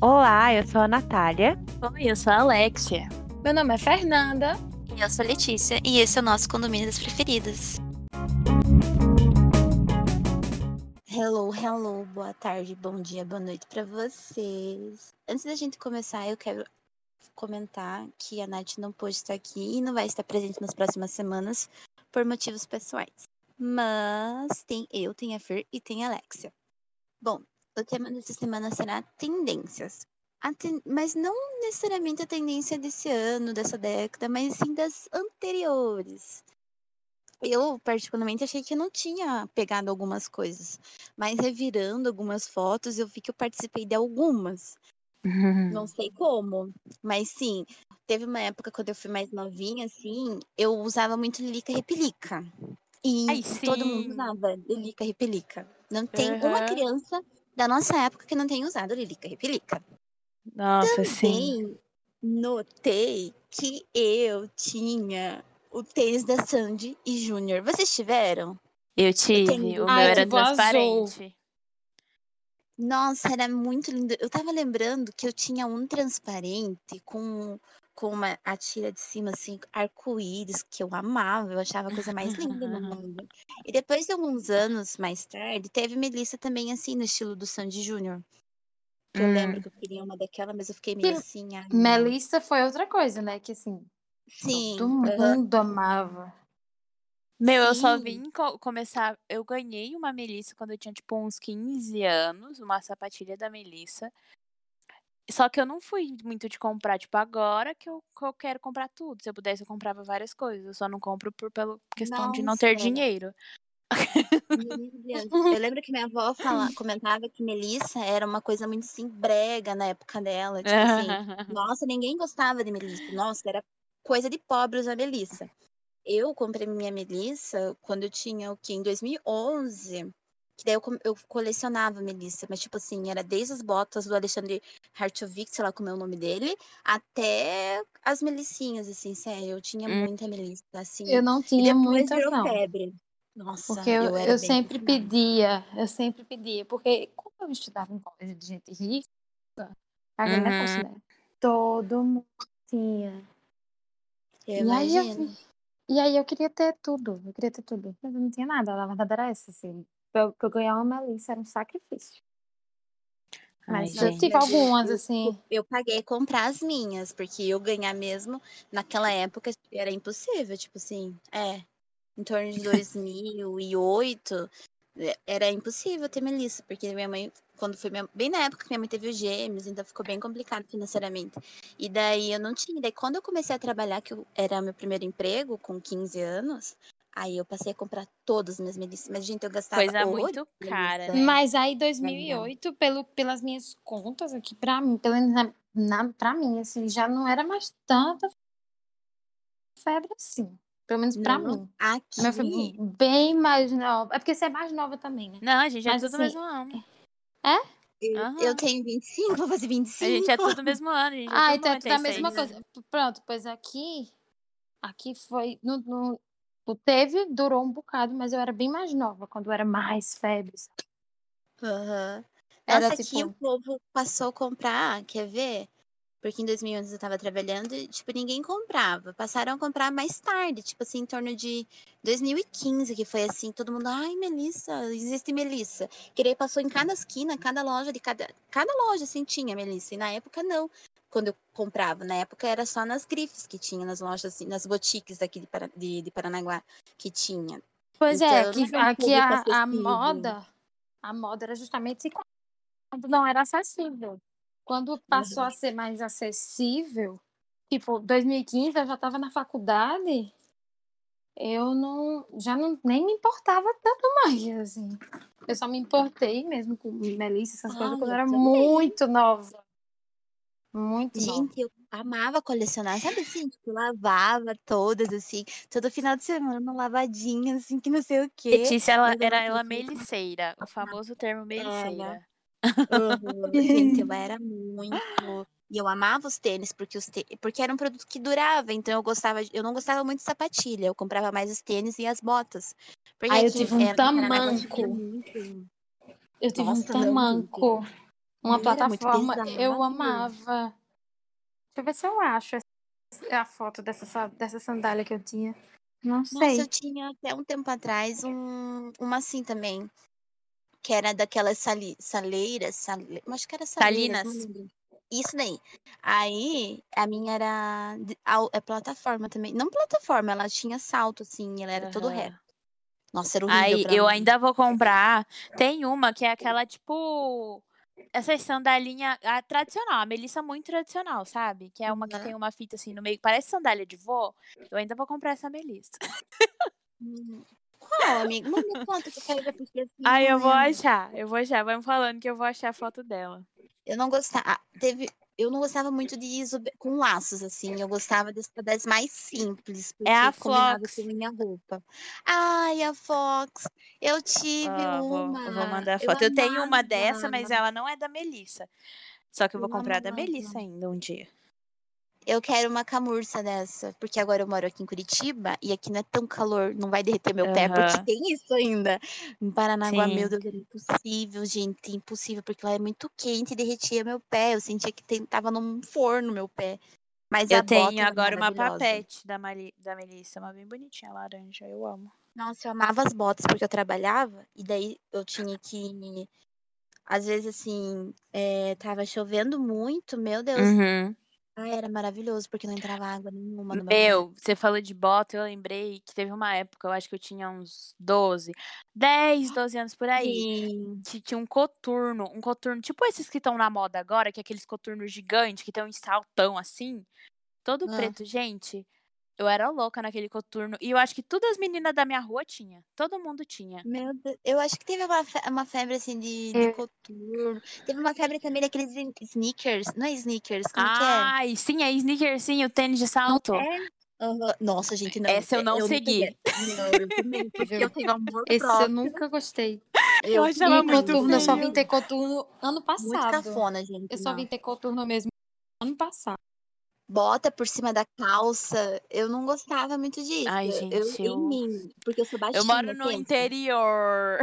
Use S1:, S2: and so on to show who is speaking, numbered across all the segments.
S1: Olá, eu sou a Natália.
S2: Oi, eu sou a Alexia.
S3: Meu nome é Fernanda.
S4: E eu sou a Letícia, e esse é o nosso Condomínio das Preferidas.
S5: Hello, hello, boa tarde, bom dia, boa noite para vocês. Antes da gente começar, eu quero comentar que a Nath não pôde estar aqui e não vai estar presente nas próximas semanas por motivos pessoais. Mas tem eu, tem a Fer e tem a Alexia. Bom, o tema dessa semana será tendências. Ten... Mas não necessariamente a tendência desse ano, dessa década, mas sim das anteriores. Eu, particularmente, achei que eu não tinha pegado algumas coisas. Mas revirando algumas fotos, eu vi que eu participei de algumas. Não sei como, mas sim, teve uma época quando eu fui mais novinha, assim, eu usava muito Lilica Repelica. E
S2: Ai,
S5: todo mundo
S2: sim.
S5: usava Lilica Repelica. Não tem uma
S2: Aham.
S5: criança da nossa época que não tenha usado Lilica Repelica.
S2: Nossa, sim.
S5: Também notei que eu tinha o tênis da Sandy e Júnior. Vocês tiveram?
S2: Eu tive.
S5: tenho-
S2: O meu
S3: Ai,
S2: era transparente.
S5: Nossa, era muito lindo. Eu tava lembrando que eu tinha um transparente com, com uma, a tira de cima, assim, arco-íris, que eu amava, eu achava a coisa mais linda do mundo. E depois de alguns anos mais tarde, teve Melissa também, assim, no estilo do Sandy Júnior. Eu
S2: Hum.
S5: lembro que eu queria uma daquela, mas eu fiquei meio
S3: Que
S5: assim. não.
S3: Melissa foi outra coisa, né? Que assim,
S5: Sim.
S3: todo mundo amava.
S2: Meu, eu só
S5: Sim.
S2: vim co- começar. Eu ganhei uma Melissa quando eu tinha, tipo, uns 15 anos, uma sapatilha da Melissa. Só que eu não fui muito de comprar, tipo, agora que eu, que eu quero comprar tudo. Se eu pudesse, eu comprava várias coisas. Eu só não compro por pela questão de não ter
S5: Nossa.
S2: dinheiro.
S5: Eu lembro que minha avó fala, comentava que Melissa era uma coisa muito assim, brega na época dela. Tipo assim, nossa, ninguém gostava de Melissa. Nossa, era coisa de pobre usar Melissa. Eu comprei minha Melissa quando eu tinha o quê? Em 2011. Que daí eu, eu colecionava Melissa, mas tipo assim, era desde as botas do Alexandre Hartovic, sei lá como é o nome dele, até as Melissinhas, assim, sério. Eu tinha
S2: Hum.
S5: muita Melissa, assim.
S3: Eu não tinha
S5: virou
S3: não.
S5: febre. Nossa,
S3: Porque eu,
S5: eu
S3: eu sempre
S5: apaixonada.
S3: pedia, eu sempre pedia. Porque como eu estudava em colégio de gente rica, paguei
S2: Uhum.
S3: negócio, né? Todo mundo tinha.
S5: Eu
S3: E aí eu E aí eu queria ter tudo, eu queria ter tudo. Mas eu não tinha nada, a verdade era essa, assim. Pra eu, eu ganhar uma Melissa era um sacrifício.
S2: Ai,
S3: Mas eu
S2: gente.
S3: tive
S5: Mas eu-
S3: algumas,
S5: eu-
S3: assim.
S5: Eu paguei comprar as minhas, porque eu ganhar mesmo naquela época era impossível, tipo assim, é, em torno de 2008, é, era impossível ter Melissa, porque minha mãe, quando foi minha, bem na época que minha mãe teve os gêmeos, então ficou bem complicado financeiramente. E daí eu não tinha, daí quando eu comecei a trabalhar, que eu, era meu primeiro emprego, com 15 anos, aí eu passei a comprar todas as minhas Melissas, mas gente, eu gastava
S2: Coisa muito cara, né?
S3: Mas aí, 2008, pelo, pelas minhas contas aqui, pra mim, pelo menos na, na, pra mim, assim, já não era mais tanta febre assim. Pelo menos pra
S5: Não,
S3: mim.
S5: Aqui,
S3: A minha febre bem mais nova. É porque você é mais nova também, né?
S2: Não, a gente é
S3: Mas,
S2: tudo
S3: assim,
S2: mesmo ano.
S5: eu,
S2: Aham.
S5: eu tenho 25, vou fazer
S2: A
S5: 25.
S2: gente é tudo mesmo ano. A gente é
S3: Ah, então é tudo a
S2: 96.
S3: mesma coisa. Pronto, pois aqui. Aqui foi. No, no- teve, durou um bocado, mas eu era bem mais nova quando era mais febre.
S5: Aham.
S3: Era
S5: Nossa, aqui
S3: tipo-
S5: o povo passou a comprar, quer ver? Porque em 2011 eu tava trabalhando e, tipo, ninguém comprava. Passaram a comprar mais tarde, tipo assim, em torno de 2015, que foi assim, todo mundo, ai, Melissa, existe Melissa. Que daí passou em cada esquina, cada loja de cada. Cada loja, assim, tinha Melissa. E na época, não. Quando eu comprava, na época era só nas grifes que tinha, nas lojas, assim, nas boutiques daqui de, de, de Paranaguá que tinha.
S3: Pois é,
S5: Então,
S3: aqui,
S5: um
S3: aqui
S5: público
S3: a, a moda. A moda era justamente quando não era acessível. Quando passou a ser mais acessível, tipo, 2015 eu já estava na faculdade, eu não já não nem me importava tanto mais, assim. Eu só me importei mesmo com Melissa, essas coisas,
S5: Ah,
S3: quando eu
S5: eu
S3: era
S5: também.
S3: muito nova. Muito nova.
S5: Gente, eu amava colecionar, sabe assim, tipo, lavava todas, assim, todo final de semana, lavadinha, assim, que não sei o quê.
S2: Letícia, ela, era
S5: não
S2: ela meliceira. O famoso termo meliceira.
S5: Uhum. Gente, eu era muito. E eu amava os tênis, porque, os tê- porque era um produto que durava, então eu gostava, de- eu não gostava muito de sapatilha, eu comprava mais os tênis e as botas. Porque
S3: Aí eu tive um tamanco.
S5: muito.
S3: Eu tive um
S5: Nossa, não,
S3: tamanco. Uma
S5: Ele muito
S3: plataforma. Eu amava. Deixa eu ver se eu acho a foto dessa, sa- dessa sandália que eu tinha. Não
S5: Nossa,
S3: sei.
S5: eu tinha até um tempo atrás um, uma assim também, que era daquelas sali, saleiras, sale, acho que era saleiras,
S2: Salinas.
S5: Isso daí. Aí, a minha era de- au- é plataforma também. Não plataforma, ela tinha salto, assim, ela era todo
S2: Aham.
S5: reto. Nossa, era horrível
S2: Aí eu
S5: mim.
S2: ainda vou comprar. Tem uma que é aquela, tipo. Essas sandalinha a tradicional, a Melissa muito tradicional, sabe? Que é uma que tem uma fita assim no meio, parece sandália de vó. Eu ainda vou comprar essa Melissa.
S5: Qual, amigo? Manda foto que eu quero ver, porque assim,
S2: Aí eu vou achar, eu vou achar. Vai me falando que eu vou achar a foto dela.
S5: Eu não gostava. ah, Teve. Eu não gostava muito de iso com laços, assim. Eu gostava das, das mais simples,
S2: É a Fox.
S5: com minha roupa. Ai, a Fox. Eu tive
S2: vou,
S5: uma.
S2: eu vou mandar a
S5: Eu
S2: foto. Eu tenho uma dessa, mas
S5: amava.
S2: ela não é da Melissa. Só que eu vou
S5: Eu
S2: comprar a da
S5: amava.
S2: Melissa ainda um dia.
S5: Eu quero uma camurça dessa, porque agora eu moro aqui em Curitiba e aqui não é tão calor, não vai derreter meu pé, porque tem isso ainda. Em Paranaguá, meu
S2: Sim.
S5: Deus, era impossível, gente, impossível, porque lá é muito quente e derretia meu pé. Eu sentia que tem, tava num forno meu pé. Mas
S2: Eu tenho agora uma papete da, Mali, da Melissa, uma bem bonitinha, laranja. Eu amo.
S5: Nossa, eu amava as botas porque eu trabalhava e daí eu tinha que. Às vezes, assim, eh, tava chovendo muito, meu Deus.
S2: Uhum.
S5: Ai, era maravilhoso porque não entrava água nenhuma no meu.
S2: Meu, você falou de bota, eu lembrei que teve uma época, eu acho que eu tinha uns 12, 10, 12 anos por aí,
S5: Sim.
S2: que tinha um coturno, um coturno, tipo esses que estão na moda agora, que é aqueles coturnos gigantes, que tem um saltão assim, todo
S5: Ah.
S2: preto. Gente, eu era louca naquele coturno, e eu acho que todas as meninas da minha rua tinha, todo mundo tinha.
S5: Meu Deus, eu acho que teve uma, fe- uma febre assim de, de
S3: Eu-
S5: coturno. Teve uma febre também daqueles sne- sneakers. Não é sneakers, como que é?
S2: Ai, sim, é sneaker, sim, o tênis de salto.
S5: É? Aham. Nossa, gente, não.
S2: Essa eu não
S5: nunca
S2: segui.
S5: Não, eu também, porque eu tenho amor
S3: Esse eu
S5: próprio.
S3: nunca gostei.
S2: Eu achava
S3: E
S2: muito
S3: coturno, eu só vim ter coturno ano
S5: Muito
S3: passado.
S5: cafona, gente.
S3: Eu só
S5: não.
S3: vim ter coturno mesmo ano passado.
S5: Bota por cima da calça. Eu não gostava muito disso.
S2: Ai,
S5: eu,
S2: gente,
S5: em
S2: eu-
S5: mim, porque eu sou baixinha.
S2: Eu moro no
S5: pensa.
S2: interior.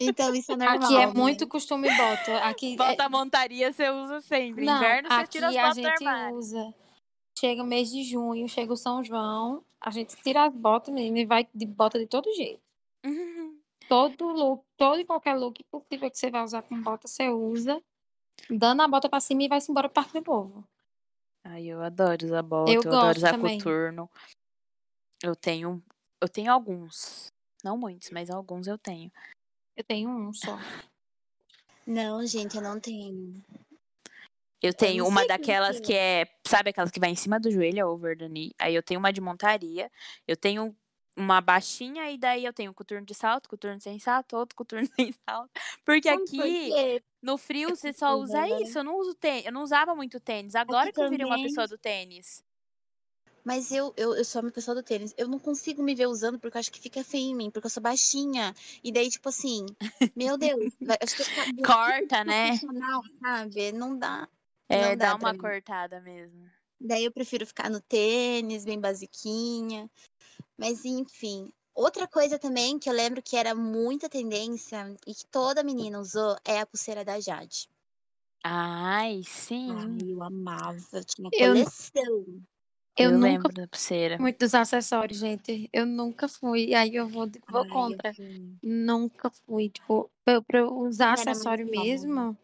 S5: Então isso é normal.
S3: Aqui é
S5: né?
S3: muito costume bota. Aqui é-
S2: Bota montaria você usa sempre.
S3: Não,
S2: Inverno você tira as
S3: a gente usa. Chega o mês de junho, chega o São João, a gente tira as botas, menina, e vai de bota de todo jeito.
S2: Uhum.
S3: Todo look, todo e qualquer look possível que você vai usar com bota, você usa. Dando a bota pra cima e vai-se embora pro Parque do Povo.
S2: Ai, eu adoro usar bota,
S3: Eu
S2: eu, adoro usar
S3: também.
S2: coturno. Eu tenho. Eu tenho alguns. Não muitos, mas alguns eu tenho.
S3: Eu tenho um só.
S5: Não, gente, eu não tenho.
S2: Eu tenho
S5: não
S2: uma daquelas
S5: quê.
S2: que é. Sabe aquelas que vai em cima do joelho, a over the knee? Aí eu tenho uma de montaria. Eu tenho uma baixinha e daí eu tenho coturno de salto, coturno sem salto, outro coturno sem salto. Porque
S5: por
S2: aqui, no frio, você só usa
S5: agora-
S2: isso. Eu não uso tênis. Eu não usava muito tênis. Agora que eu virei uma
S5: também.
S2: pessoa do tênis.
S5: Mas eu, eu, eu sou uma pessoa do tênis. Eu não consigo me ver usando porque eu acho que fica feio em mim, porque eu sou baixinha. E daí, tipo assim, meu Deus, acho que tipo
S2: Corta, né?
S5: sabe? Não dá.
S2: É,
S5: Não dá
S2: dá uma cortada mesmo.
S5: Daí eu prefiro ficar no tênis, bem basiquinha. Mas enfim. Outra coisa também que eu lembro que era muita tendência e que toda menina usou é a pulseira da Jade.
S2: Ai, sim.
S5: Ai, eu amava, eu tinha
S3: Eu-
S5: coleção.
S3: Eu,
S2: Eu,
S3: nunca
S2: lembro da pulseira.
S3: fui muito dos acessórios, gente. Eu nunca fui. Aí eu vou, vou
S5: Ai, eu
S3: contra. Nunca fui. Tipo, pra, eu- pra eu usar
S5: Era
S3: acessório mesmo,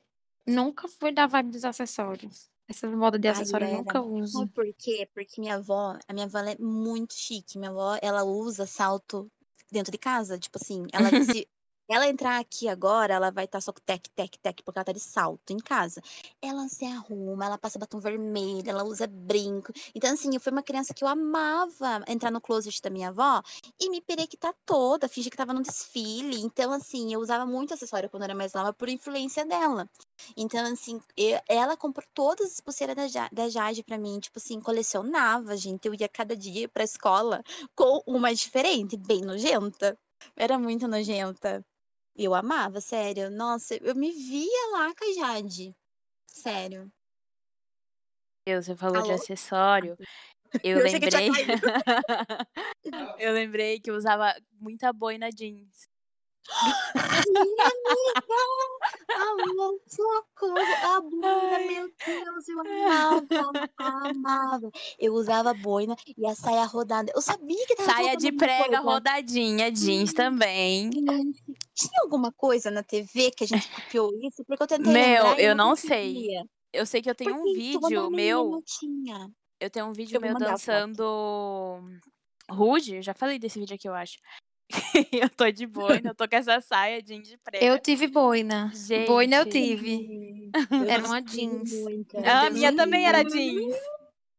S3: nunca fui da vibe dos acessórios. Essa moda de
S5: Ai,
S3: acessório eu
S5: era.
S3: nunca uso.
S5: Sabe por quê? Porque minha avó, a minha avó ela é muito chique. Minha avó, ela usa salto dentro de casa. Tipo assim, ela se ela entrar aqui agora, ela vai estar só com tec, tec, tec, porque ela tá de salto em casa. Ela se arruma, ela passa batom vermelho, ela usa brinco. Então, assim, eu fui uma criança que eu amava entrar no closet da minha avó e me perequitar toda, fingir que tava no desfile. Então, assim, eu usava muito acessório quando era mais nova por influência dela. Então, assim, eu- ela comprou todas as pulseiras da, da Jade pra mim, tipo assim, colecionava, gente. Eu ia cada dia pra escola com uma diferente, bem nojenta. Era muito nojenta. Eu amava, sério. Nossa, eu me via lá com a Jade. Sério.
S2: Eu, você falou de
S5: Alô?
S2: acessório. Eu
S5: Eu
S2: lembrei. eu lembrei que eu usava muita boina jeans.
S5: Alô, socorro! A boina, meu Deus, eu amava, amava. Eu usava boina e a saia rodada. Eu sabia que tava
S2: Saia de prega
S5: coisa.
S2: rodadinha, jeans também.
S5: Gente, Tinha alguma coisa na TV que a gente copiou isso? Porque eu tentei
S2: Meu, eu não sei. Eu sei que eu tenho um
S5: Porque
S2: vídeo
S5: toda menina
S2: meu. Eu tenho um vídeo
S5: Eu
S2: meu dançando rude. Já falei desse vídeo aqui, eu acho. eu tô de boina, eu tô com essa saia jeans de prega.
S3: Eu tive boina. Boina eu
S2: Gente.
S3: tive.
S5: Eu
S3: Era uma jeans.
S5: muito,
S2: Ah, a
S3: Deus,
S2: minha também era
S3: horrível.
S2: jeans.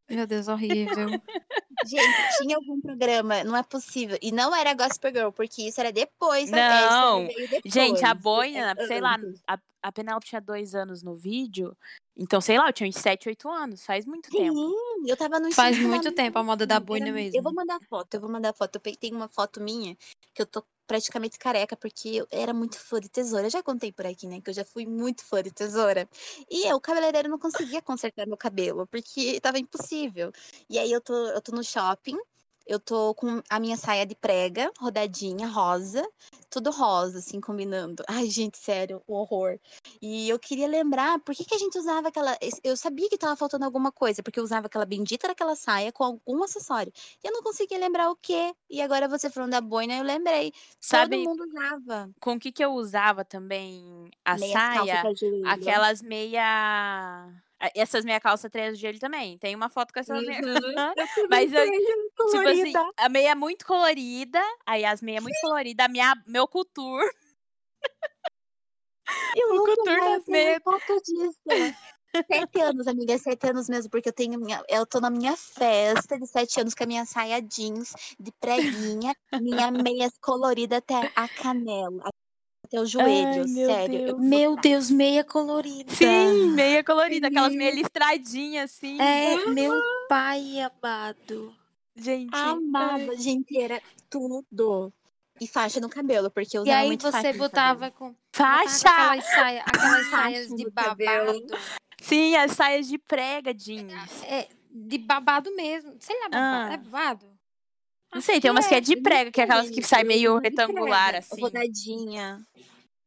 S3: Meu Deus, horrível.
S5: Gente, tinha algum programa, não é possível. E não era Gospel Girl, porque isso era depois. Essa
S2: Não.
S5: veio depois.
S2: Gente, a boina, sei lá, a, a Penélope tinha dois anos no vídeo. Então, sei lá, eu tinha uns 7, 8 anos. Faz muito tempo.
S5: Sim, eu tava no
S3: Faz muito tempo a moda da boina mesmo.
S5: Eu vou mandar foto, eu vou mandar foto. Eu pe- tenho uma foto minha que eu tô praticamente careca, porque eu era muito fã de tesoura. Eu já contei por aqui, né? Que eu já fui muito fã de tesoura. E eu, o cabeleireiro, não conseguia consertar meu cabelo, porque tava impossível. E aí eu tô, eu tô no shopping. Eu tô com a minha saia de prega, rodadinha, rosa, tudo rosa, assim, combinando. Ai, gente, sério, o horror. E eu queria lembrar por que, que a gente usava aquela. Eu sabia que tava faltando alguma coisa, porque eu usava aquela bendita daquela saia com algum acessório. E eu não conseguia lembrar o quê. E agora você falando da boina, eu lembrei.
S2: Sabe
S5: Todo mundo usava.
S2: com o que, que eu usava também a
S5: calças
S2: saia? Aquelas meia. Essas meia calça três de joelho também. Tem uma foto com essa meia.
S5: Uhum. Eu também
S2: Mas eu, tipo assim,
S5: colorida.
S2: a meia é muito colorida. Aí as meias muito coloridas, a minha, meu couture.
S5: Eu
S2: o couture das meias.
S5: foto disso. Sete anos, amiga, sete anos mesmo, porque eu tenho minha. Eu tô na minha festa de sete anos com a minha saia jeans de preguinha, minha meia colorida até a canela, até o joelho,
S2: Ai, meu
S5: sério. eu
S2: Deus.
S3: Meu. Deus, meia colorida.
S2: Sim, meia colorida, aquelas meia listradinhas assim.
S3: É, meu pai amado.
S2: Gente. ai.
S5: Amava, gente, era tudo. E faixa no cabelo, porque eu
S3: E
S5: usava
S3: aí
S5: muito faixa
S3: você botava
S5: cabelo.
S3: com, botava com
S2: Faixa!
S3: aquelas, saia, aquelas saias de babado.
S2: Sim, as saias de prega jeans.
S3: É, de babado mesmo. Sei lá, babado.
S2: Ah.
S3: É babado?
S2: Não sei, tem umas que é de prega, que é aquelas que sai meio retangular, assim.
S5: Rodadinha.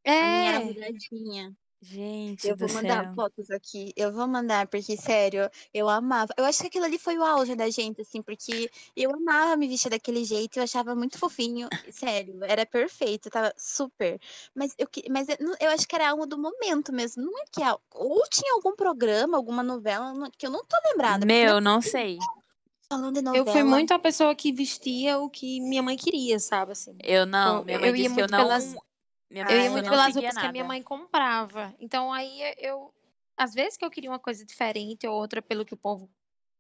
S5: A minha era
S3: É.
S5: rodadinha.
S2: Gente
S5: Eu
S2: do
S5: vou mandar
S2: céu.
S5: fotos aqui. Eu vou mandar, porque, sério, eu amava. Eu acho que aquilo ali foi o auge da gente, assim, porque eu amava me vestir daquele jeito, eu achava muito fofinho. Sério, era perfeito, tava super. Mas eu, mas eu, acho que era algo do momento mesmo. Não é que. é- Ou tinha algum programa, alguma novela, que eu não tô lembrada.
S2: Meu, não sei.
S5: Falando de
S3: Eu
S5: novela.
S3: fui muito a pessoa que vestia o que minha mãe queria, sabe? Assim.
S2: Eu não.
S3: Eu-
S2: Minha
S3: eu
S2: mãe
S3: ia
S2: disse que eu
S3: muito
S2: não.
S3: pelas-
S2: Minha
S5: Eu
S2: mãe
S3: Eu ia muito pelas roupas que a minha
S2: nada.
S3: mãe comprava. Então aí eu. Às vezes que eu queria uma coisa diferente ou outra pelo que o povo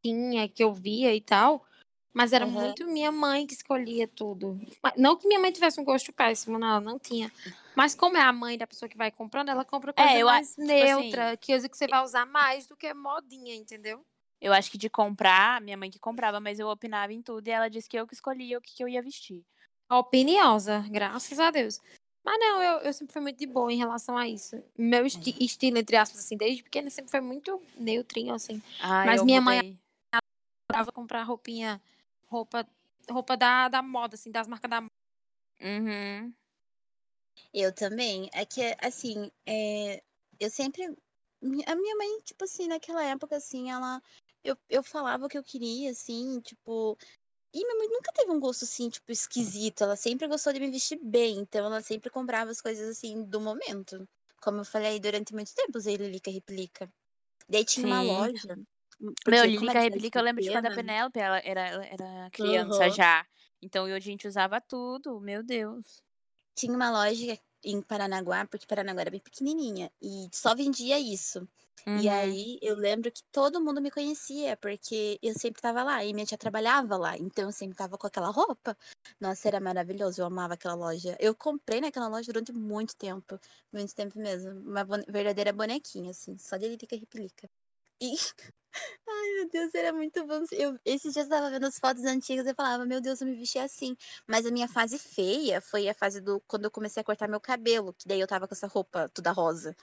S3: tinha, que eu via e tal. Mas era
S5: Aham.
S3: muito minha mãe que escolhia tudo. Não que minha mãe tivesse um gosto péssimo, não, ela não tinha. Mas como é a mãe da pessoa que vai comprando, ela compra coisa
S2: É, eu
S3: mais
S2: tipo
S3: neutra,
S2: assim,
S3: que você vai usar mais do que modinha, entendeu?
S2: Eu acho que de comprar, minha mãe que comprava, mas eu opinava em tudo e ela disse que eu que escolhia o que, que eu ia vestir.
S3: Opiniosa, graças a Deus. Mas não, eu, eu sempre fui muito de boa em relação a isso. Meu esti- estilo, entre aspas, assim, desde pequena, sempre foi muito neutrinho, assim.
S2: Ai,
S3: Mas
S2: eu
S3: minha mãe
S2: mudei.
S3: adorava comprar roupinha, roupa, roupa da, da moda, assim, das marcas da moda.
S2: Uhum.
S5: Eu também. É que, assim, é, eu sempre. A minha mãe, tipo assim, naquela época, assim, ela. Eu, eu falava o que eu queria, assim, tipo. E minha mãe nunca teve um gosto, assim, tipo, esquisito. Ela sempre gostou de me vestir bem. Então, ela sempre comprava as coisas, assim, do momento. Como eu falei, durante muito tempo usei Lilica Replica. Daí tinha uma
S2: Sim.
S5: loja. hum,
S2: Meu, Lilica Replica, eu lembro de quando a. Penélope ela era, ela era criança
S5: Aham.
S2: já. Então eu- a gente usava tudo, meu Deus.
S5: tinha uma loja em Paranaguá, porque Paranaguá era bem pequenininha, e só vendia isso. E
S2: Uhum.
S5: aí eu lembro que todo mundo me conhecia, porque eu sempre tava lá, e minha tia trabalhava lá, então eu sempre tava com aquela roupa. Nossa, era maravilhoso, eu amava aquela loja. Eu comprei naquela loja durante muito tempo, muito tempo mesmo. Uma bone- verdadeira bonequinha, assim, só de Lilica Replica. E, ai meu Deus, era muito bom. Eu, esses dias eu tava vendo as fotos antigas e falava, meu Deus, eu me vestia assim. Mas a minha fase feia foi a fase do quando eu comecei a cortar meu cabelo, que daí eu tava com essa roupa toda rosa.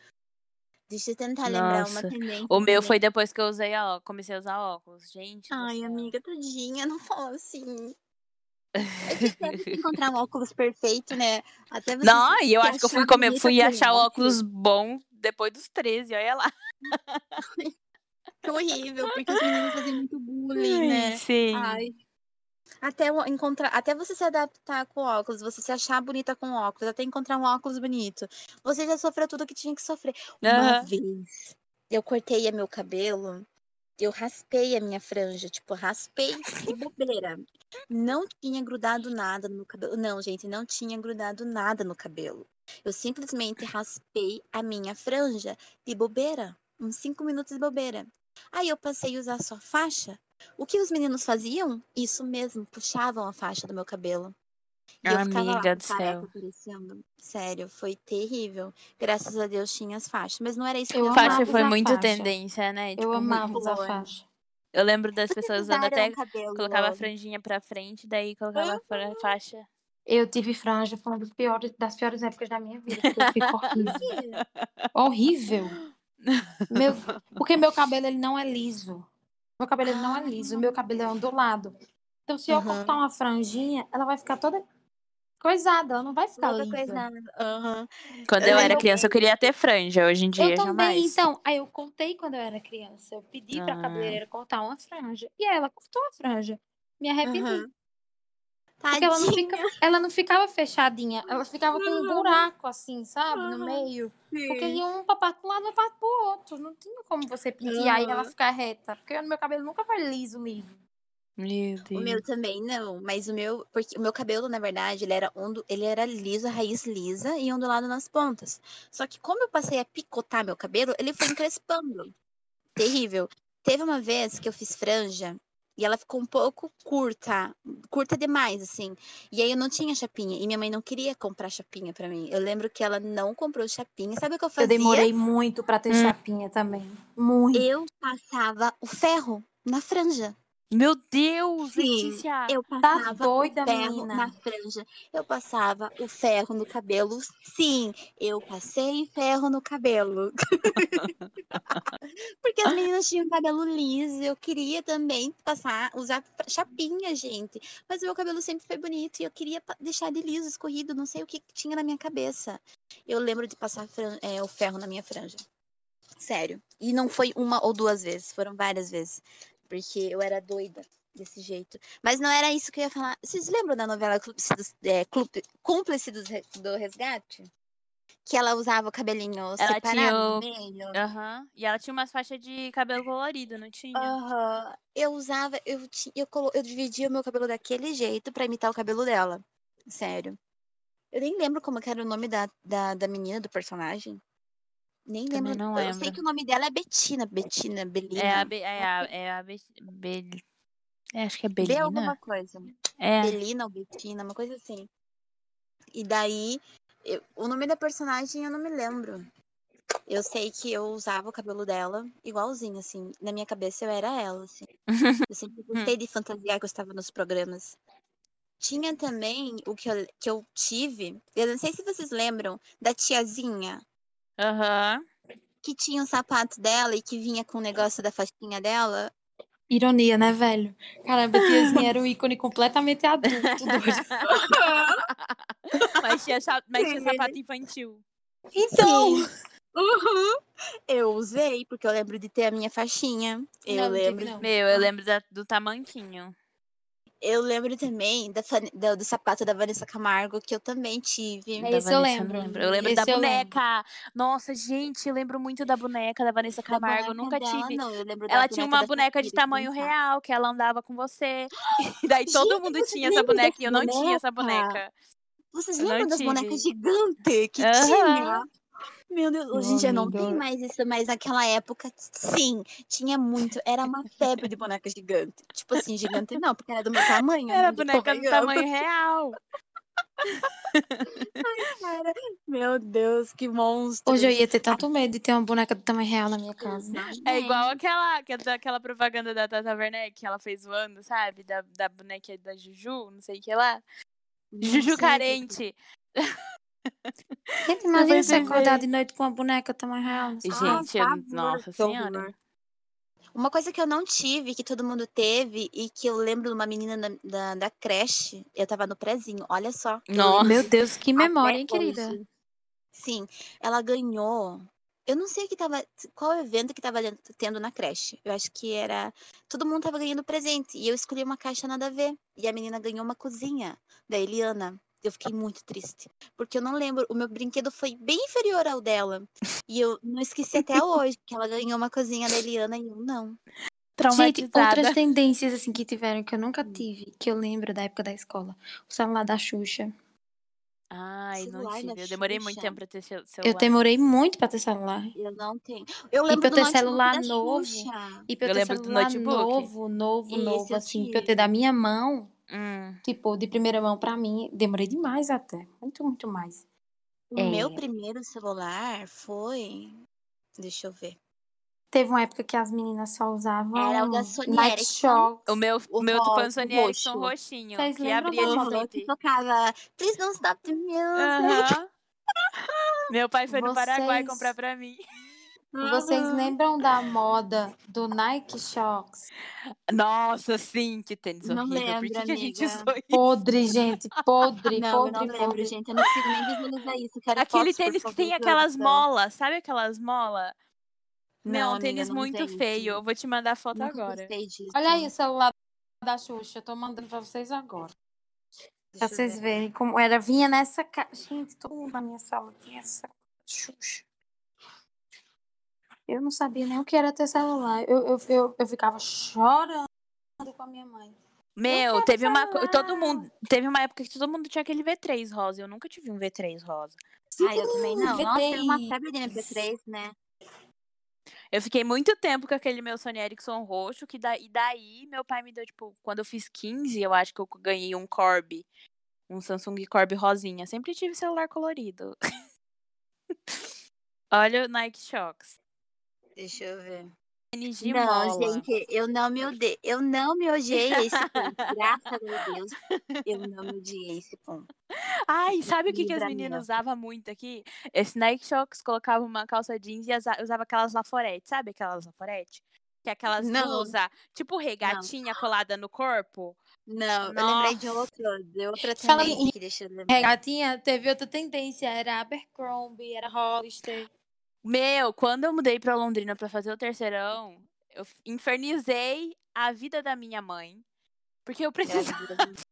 S5: Deixa eu tentar lembrar uma
S2: Nossa,
S5: tendência.
S2: O meu
S5: também.
S2: foi depois que eu usei ó, comecei a usar óculos. Gente.
S5: Ai, amiga, tadinha, não fala assim. É que encontrar um óculos perfeito, né? Até você
S2: Não, e eu acho que eu fui
S5: achar
S2: comer, fui achar o óculos bom depois dos 13, olha lá.
S5: Que horrível, porque os meninos fazem muito bullying, né?
S2: Sim.
S5: Ai. Até encontrar, até você se adaptar com óculos, você se achar bonita com óculos, até encontrar um óculos bonito. Você já sofreu tudo que tinha que sofrer. Uma
S2: Aham.
S5: vez, eu cortei meu cabelo, eu raspei a minha franja, tipo, raspei de bobeira. Não tinha grudado nada no meu cabelo. Não, gente, não tinha grudado nada no cabelo. Eu simplesmente raspei a minha franja de bobeira. Uns cinco minutos de bobeira. Aí eu passei a usar só faixa. O que os meninos faziam? Isso mesmo, puxavam a faixa do meu cabelo. E eu ficava lá
S2: Amiga do céu.
S5: Sério, foi terrível. Graças a Deus tinha as faixas, mas não era isso que
S3: Eu
S5: eu
S3: amava
S2: Faixa foi muito
S3: faixa.
S2: tendência, né?
S3: Eu
S2: Tipo,
S3: amava usar faixa.
S2: Eu lembro das
S5: Vocês
S2: pessoas usando até.
S5: cabelo
S2: Colocava a franjinha pra frente, daí colocava a fra- faixa.
S3: Eu tive franja, foi uma das piores, das piores épocas da minha vida. porque Eu fico horrível. horrível. Meu, porque meu cabelo ele não é liso. Meu cabelo ele não é liso, meu cabelo é ondulado. Então, se eu cortar uma franjinha, ela vai ficar toda coisada, ela não vai ficar
S5: Outra
S3: lisa.
S5: coisa. Aham.
S2: Quando
S5: Eu
S2: eu era criança, eu queria ter franja. Hoje em dia,
S3: Eu também,
S2: jamais.
S3: então. Aí eu cortei quando eu era criança. Eu pedi pra
S2: Ah.
S3: cabeleireira cortar uma franja. E aí ela cortou a franja. Me arrependi. Porque ela não, fica, ela não ficava fechadinha. Ela ficava com um buraco, assim, sabe? No meio. Porque ia um pra parte de um lado, uma parte pro outro. Não tinha como você pentear e ela ficar reta. Porque o meu cabelo nunca foi liso, liso.
S2: Meu
S5: O meu
S2: Deus.
S5: também não, mas o meu, porque o meu cabelo, na verdade, ele era ondo, ele era liso, a raiz lisa e ondulado nas pontas. Só que como eu passei a picotar meu cabelo, ele foi encrespando. Terrível. Teve uma vez que eu fiz franja e ela ficou um pouco curta, curta demais, assim. E aí eu não tinha chapinha e minha mãe não queria comprar chapinha pra mim. Eu lembro que ela não comprou chapinha. Sabe o que eu
S3: Eu
S5: fazia?
S3: demorei muito pra ter
S2: Hum.
S3: chapinha também. Muito.
S5: Eu passava o ferro na franja.
S2: Meu Deus,
S5: Sim,
S2: Letícia.
S5: Eu
S3: Tá
S5: passava
S3: doida,
S5: o ferro
S3: menina.
S5: na franja. Eu passava o ferro no cabelo. Sim, eu passei ferro no cabelo. Porque as meninas tinham cabelo liso. Eu queria também passar, usar chapinha, gente. Mas o meu cabelo sempre foi bonito e eu queria deixar ele liso, escorrido. Não sei o que tinha na minha cabeça. Eu lembro de passar é, o ferro na minha franja. Sério. E não foi uma ou duas vezes, foram várias vezes. Porque eu era doida desse jeito. Mas não era isso que eu ia falar. Vocês lembram da novela Cúmplice dos- é, Cúmplice Re- do Resgate? Que ela usava o cabelinho
S2: Ela
S5: separado
S2: tinha
S5: no
S2: o-
S5: meio?
S2: Aham. E ela tinha umas faixas de cabelo colorido, não tinha?
S5: Aham. Eu usava, eu, ti- eu, colo- eu dividia o meu cabelo daquele jeito pra imitar o cabelo dela. Sério. Eu nem lembro como era o nome da, da, da menina, do personagem. Nem
S2: Também
S5: lembro.
S2: não
S5: Eu sei que o nome dela é Betina. Betina, Belina.
S2: É a. Be- É a. É a Be- Bel- é, acho que é Belina.
S5: alguma coisa.
S2: É.
S5: Belina ou Betina, uma coisa assim. E daí, eu- o nome da personagem eu não me lembro. Eu sei que eu usava o cabelo dela igualzinho, assim. Na minha cabeça eu era ela, assim. Eu sempre gostei de fantasiar que eu estava nos programas. Tinha também o que eu, que eu tive, eu não sei se vocês lembram, da tiazinha,
S2: Aham.
S5: que tinha o sapato dela e que vinha com o negócio da faixinha dela.
S3: Ironia, né, velho? Caramba, a tiazinha era um ícone completamente adulto. doido.
S2: mas tinha, cha- mas tinha sapato infantil.
S3: Então,
S5: Sim. Uhum. Eu usei, porque eu lembro de ter a minha faixinha. Eu
S3: Não,
S5: lembro.
S3: não.
S2: Meu, eu lembro da- do tamanquinho.
S5: Eu lembro também da, da- do sapato da Vanessa Camargo, que eu também tive.
S3: É
S2: Da
S3: eu lembro.
S2: Eu lembro da
S3: Esse eu lembro.
S2: boneca. Nossa, gente, eu lembro muito da boneca da Vanessa
S5: Da
S2: Camargo. Eu
S5: boneca
S2: nunca
S5: dela,
S2: tive.
S5: Não, eu lembro da
S2: Ela tinha uma
S5: da
S2: boneca de tamanho
S5: tá?
S2: real, que ela andava com você. E daí todo
S5: Gente,
S2: mundo
S5: vocês
S2: tinha essa boneca e eu não tinha essa
S5: boneca?
S2: boneca.
S5: Vocês
S2: Eu
S5: lembram das bonecas gigantes que
S2: Aham.
S5: tinha? Meu Deus, hoje em dia não tem mais isso, mas naquela época, sim, tinha muito. Era uma febre de boneca gigante. Tipo assim, gigante não, porque era do meu tamanho.
S2: Era
S5: né,
S2: boneca do tamanho real.
S5: Cara, Meu Deus, que monstro.
S3: Hoje eu ia ter tanto medo de ter uma boneca do tamanho real na minha casa.
S2: É igual aquela, aquela, aquela propaganda da Tata Werneck que ela fez zoando, sabe? Da, da boneca da Juju, não sei o que lá.
S5: Não
S2: Juju
S5: sei.
S2: carente.
S3: Gente, imagina você acordar de noite com uma boneca tamanho real. na sua
S5: Ah,
S2: Gente, eu-
S5: pavor,
S2: nossa senhora.
S5: Uma coisa que eu não tive, que todo mundo teve, e que eu lembro de uma menina da, da, da creche, eu tava no prezinho, olha só.
S2: Nossa.
S3: Meu Deus, que memória, hein, querida?
S5: hoje. Sim, ela ganhou. Eu não sei que tava, qual evento que tava tendo na creche. Eu acho que era. Todo mundo tava ganhando presente. E eu escolhi uma caixa nada a ver. E a menina ganhou uma cozinha da Eliana. Eu fiquei muito triste. Porque eu não lembro. O meu brinquedo foi bem inferior ao dela. E eu não esqueci até hoje que ela ganhou uma cozinha da Eliana e eu não.
S3: Gente, outras tendências assim que tiveram que eu nunca tive, que eu lembro da época da escola. O celular da Xuxa.
S2: Ai, não
S5: Celular
S2: tive. Eu demorei muito
S5: Xuxa.
S2: tempo pra ter cel- celular.
S3: Eu demorei muito pra ter celular.
S5: Eu não tenho. Eu
S3: E
S5: lembro
S3: pra
S5: do
S3: ter
S5: notebook
S3: celular novo. E pra eu,
S2: Eu
S3: ter
S2: lembro do
S3: celular
S2: notebook.
S3: novo, novo,
S5: Esse
S3: novo,
S5: eu
S3: assim, pra eu ter da minha mão,
S2: Hum.
S3: tipo, de primeira mão pra mim, demorei demais até. Muito, muito mais.
S5: O meu
S3: É.
S5: primeiro celular foi. Deixa eu ver.
S3: Teve uma época que as meninas só usavam
S5: Era o da Sony Ericsson.
S2: O meu,
S5: O
S2: meu foi
S5: ro-
S2: um Sony
S5: o
S2: Ericsson roxinho,
S3: Vocês
S2: que
S3: lembram
S2: abria de
S5: Uhum, que
S2: frente.
S5: tocava Please Don't Stop the Music.
S2: Aham. Meu pai foi no Paraguai
S3: Vocês-
S2: comprar pra mim.
S3: Vocês lembram da moda do Nike Shox?
S2: Nossa, sim, que tênis
S5: Não
S2: horrível. Por
S5: lembro,
S2: que, que a gente usou isso?
S3: Podre, gente, podre,
S5: Não, eu
S3: podre,
S5: não lembro,
S3: podre.
S5: gente. Eu não consigo nem visualizar isso. Quero
S2: Aquele
S5: fotos, por
S2: tênis que tem aquelas molas, sabe aquelas molas? Meu,
S5: Não,
S2: um
S5: amiga,
S2: tênis
S5: não
S2: muito feio. Eu vou te mandar foto
S5: Nunca
S2: agora.
S5: disso.
S3: Olha aí o celular da Xuxa, eu tô mandando pra vocês agora. Pra
S5: Deixa eu
S3: vocês
S5: ver.
S3: verem como era. Vinha nessa caixa. Gente, todo mundo na minha sala tinha essa Xuxa. Eu não sabia nem o que era ter celular. Eu, eu, eu, eu ficava chorando com a minha mãe.
S2: Meu, teve uma. Todo mundo. Teve uma época que todo mundo tinha aquele V3 rosa. Eu nunca tive um V3 rosa.
S5: Ah, eu também não. Nossa, era uma
S3: V3.
S5: febre de MP3, né?
S2: Eu fiquei muito tempo com aquele meu Sony Ericsson roxo, que da, e daí meu pai me deu, tipo, quando eu fiz 15, eu acho que eu ganhei um Corby. Um Samsung Corby rosinha. Sempre tive celular colorido. Olha o Nike Shox.
S5: Deixa eu ver.
S2: NG
S5: não,
S2: mola.
S5: gente, eu não me odiei. Eu não me odiei esse ponto. Graças a Deus, eu não me odiei esse ponto.
S2: Ai, sabe o que, que as meninas usavam muito aqui? Esse Nike Shox colocava uma calça jeans e usava aquelas laforetes, sabe aquelas laforetes? Que é aquelas
S5: Não.
S2: blusas, tipo regatinha colada no corpo.
S5: Não, eu lembrei de
S2: Nossa.
S5: outra, de outra
S3: Fala
S5: também
S3: em-
S5: que deixa eu lembrar.
S3: Regatinha, teve outra tendência. Era Abercrombie, era Hollister.
S2: Meu, quando eu mudei pra Londrina pra fazer o terceirão, eu infernizei a vida da minha mãe. Porque eu precisava,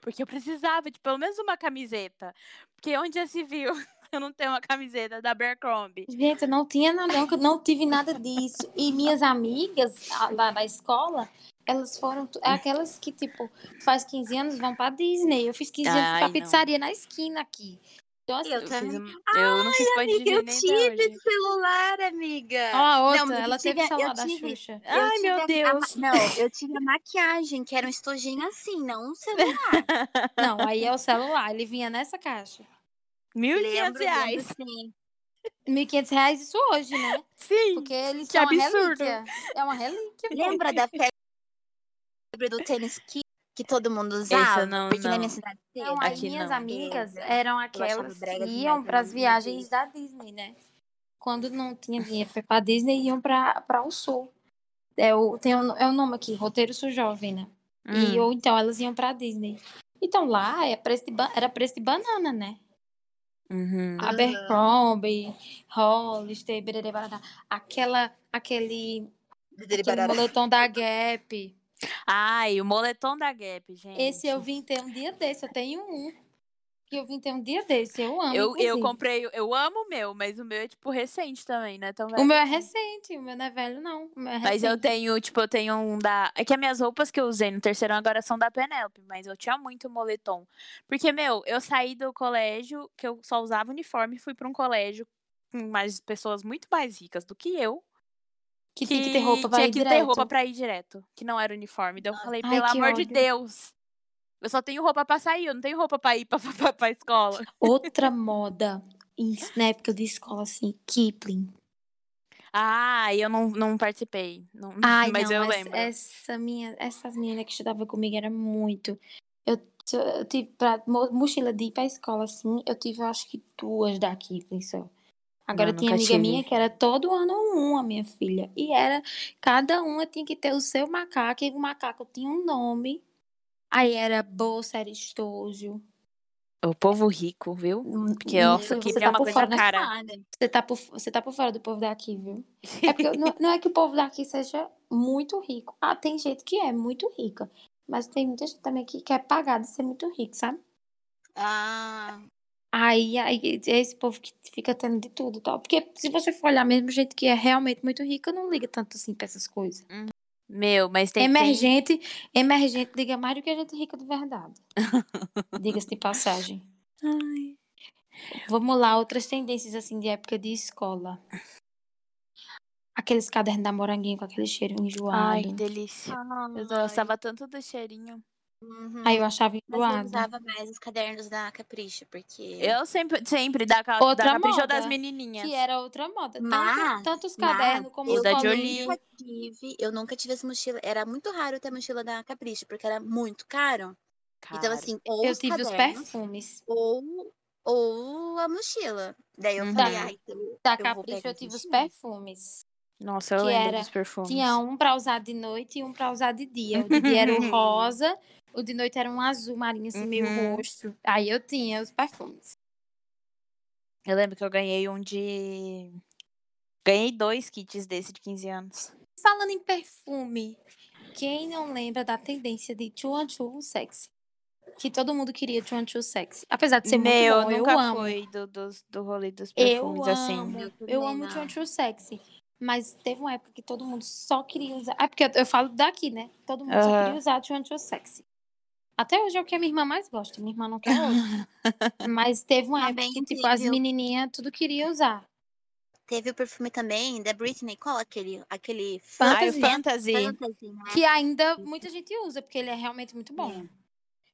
S2: porque eu precisava de pelo menos uma camiseta. Porque onde já se viu eu não tenho uma camiseta da Abercrombie.
S3: Gente, eu não tinha nada, eu não tive nada disso. E minhas amigas lá da escola, elas foram é aquelas que, tipo, faz 15 anos vão pra Disney. Eu fiz 15 anos
S2: Ai,
S3: pra
S2: não.
S3: pizzaria na esquina aqui.
S5: Eu
S2: Eu,
S5: também.
S2: fiz eu não fiz pão de
S5: Amiga, eu tive
S2: hoje.
S5: celular, amiga.
S3: ó a outra,
S5: Não,
S3: ela teve
S5: tive-
S3: celular da
S5: tive-
S3: Xuxa.
S2: Ai, meu
S5: a- a
S2: Deus.
S5: não, eu tive a maquiagem, que era um estojinho assim, não um celular.
S3: Não, aí é o celular, ele vinha nessa caixa.
S2: R$ 1.500
S5: lembro,
S2: reais.
S3: 1.500 reais isso hoje, né?
S2: Sim.
S3: Porque eles
S2: que
S3: são uma
S2: absurdo.
S3: relíquia. É uma relíquia.
S5: Lembra da febre do tênis que, que todo mundo usava?
S2: não-
S5: Porque na
S2: não.
S5: minha cidade.
S3: Não, aí
S2: Aqui
S3: minhas
S2: não.
S3: amigas eram aquelas que iam para as viagens da Disney, né? Quando não tinha dinheiro para Disney, iam para o sul. É o, tem o, é o nome aqui, Roteiro Sul Jovem, né? E,
S2: Hum.
S3: ou então elas iam pra Disney. Então lá é preço de ba- era preço de banana, né?
S2: Uhum.
S3: Abercrombie, Hollister, barará. Aquela, aquele, aquele moletom da Gap.
S2: Ai, o moletom da Gap, gente.
S3: Esse eu vim ter um dia desse, eu tenho um. Que eu vim ter um dia desse, eu amo.
S2: Eu, eu comprei, eu amo o meu, mas o meu é tipo recente também, né? Tão
S3: O
S2: velho
S3: meu é recente, o meu não é velho, não. O é
S2: Mas eu tenho, tipo, eu tenho um da. É que as minhas roupas que eu usei no terceirão agora são da Penélope, mas eu tinha muito moletom. Porque, meu, eu saí do colégio, que eu só usava uniforme, e fui pra um colégio com mais pessoas muito mais ricas do que eu.
S3: Que, tem que ter roupa pra
S2: tinha
S3: ir
S2: que
S3: direto.
S2: ter roupa pra ir direto, que não era uniforme. Daí eu falei,
S3: Ai,
S2: pelo
S3: que
S2: amor de
S3: ódio.
S2: Deus. Eu só tenho roupa pra sair, eu não tenho roupa pra ir pra, pra, pra escola.
S3: Outra moda na época de escola, assim, Kipling.
S2: Ah, eu não, não participei. Não,
S3: Ai,
S2: mas
S3: não,
S2: eu
S3: essa,
S2: lembro.
S3: essa minha, essas meninas que estudavam comigo era muito. Eu, Eu tive pra mo- mochila de ir pra escola, assim, eu tive acho que duas da Kipling só. Agora
S2: Não,
S3: tinha amiga minha
S2: tive.
S3: que era todo ano uma, minha filha. E era, cada uma tinha que ter o seu macaco, e o macaco tinha um nome. Aí era bolsa, era estojo.
S2: O povo rico, viu?
S3: Hum,
S2: Porque,
S3: hum,
S2: ó,
S3: você
S2: que
S3: tá
S2: é uma
S3: por
S2: coisa
S3: fora,
S2: cara.
S5: Cara,
S3: Você tá por, você tá por fora do povo daqui, viu? É porque não, não é que o povo daqui seja muito rico. Ah, tem gente que é muito rica. Mas tem muita gente também que quer pagar de ser muito rico, sabe?
S5: ah,
S3: Aí, aí é esse povo que fica tendo de tudo e tal. Porque se você for olhar mesmo, gente que é realmente muito rica, não liga tanto assim pra essas coisas.
S2: Meu, mas tem. tem...
S3: Emergente, emergente liga mais do que a gente rica de verdade. Diga-se de passagem.
S2: Ai.
S3: Vamos lá, outras tendências assim de época de escola. Aqueles cadernos da moranguinho com aquele cheiro enjoado.
S2: Ai, que delícia. Eu
S5: ai,
S2: gostava tanto do cheirinho.
S5: Uhum.
S3: Aí eu achava
S5: Mas eu
S3: enjoado.
S5: usava mais os cadernos da Capricho, porque.
S2: Eu sempre, sempre da, ca-
S3: Outra
S2: da Capricho ou das
S3: moda,
S2: menininhas.
S3: Que era outra moda. Tanto,
S5: Mas-
S3: tanto os
S5: mas
S3: cadernos como
S2: Os
S3: os
S2: da. Jolie.
S5: nunca tive, eu nunca tive essa mochila. Era muito raro ter mochila da Capricho, porque era muito caro. Então, assim, ou
S3: Eu
S5: os
S3: tive os
S5: cadernos,
S3: perfumes.
S5: ou, ou a mochila. Daí eu
S2: Uhum.
S5: falei,
S3: Da-
S5: ai, então
S3: Da
S5: eu vou
S3: Capricho
S5: pegar
S3: eu tive os
S5: mochila.
S3: perfumes.
S2: Nossa, eu
S3: que
S2: lembro
S3: era-
S2: dos perfumes.
S3: Tinha um pra usar de noite e um pra usar de dia. O de dia era o rosa, o de noite era um azul marinho, assim, meio
S2: Uhum.
S3: roxo. Aí eu tinha os perfumes.
S2: Eu lembro que eu ganhei um de. Ganhei dois kits desse de 15 anos.
S3: Falando em perfume, quem não lembra da tendência de Chuan Chu sexy? Que todo mundo queria Chuan Chu sexy. Apesar de ser
S2: Meu,
S3: muito bom,
S2: nunca
S3: eu amo.
S2: foi do, dos- do rolê dos
S3: Eu
S2: perfumes, assim.
S3: amo.
S5: Eu
S3: Eu amo. Chuan Chu sexy. Mas teve uma época que todo mundo só queria usar. Ah, porque eu, eu falo daqui, né? Todo mundo só queria usar Chuan Chu sexy. Até hoje é o que a minha irmã mais gosta. Minha irmã não quer outro. Mas teve uma
S5: Também
S3: época que, tipo, as menininhas tudo queria usar.
S5: Teve o perfume também da Britney. Qual aquele? Aquele
S2: o
S3: Fantasy.
S2: Fantasy.
S5: Fantasy, né?
S3: Que ainda muita gente usa, porque ele é realmente muito bom.
S5: É.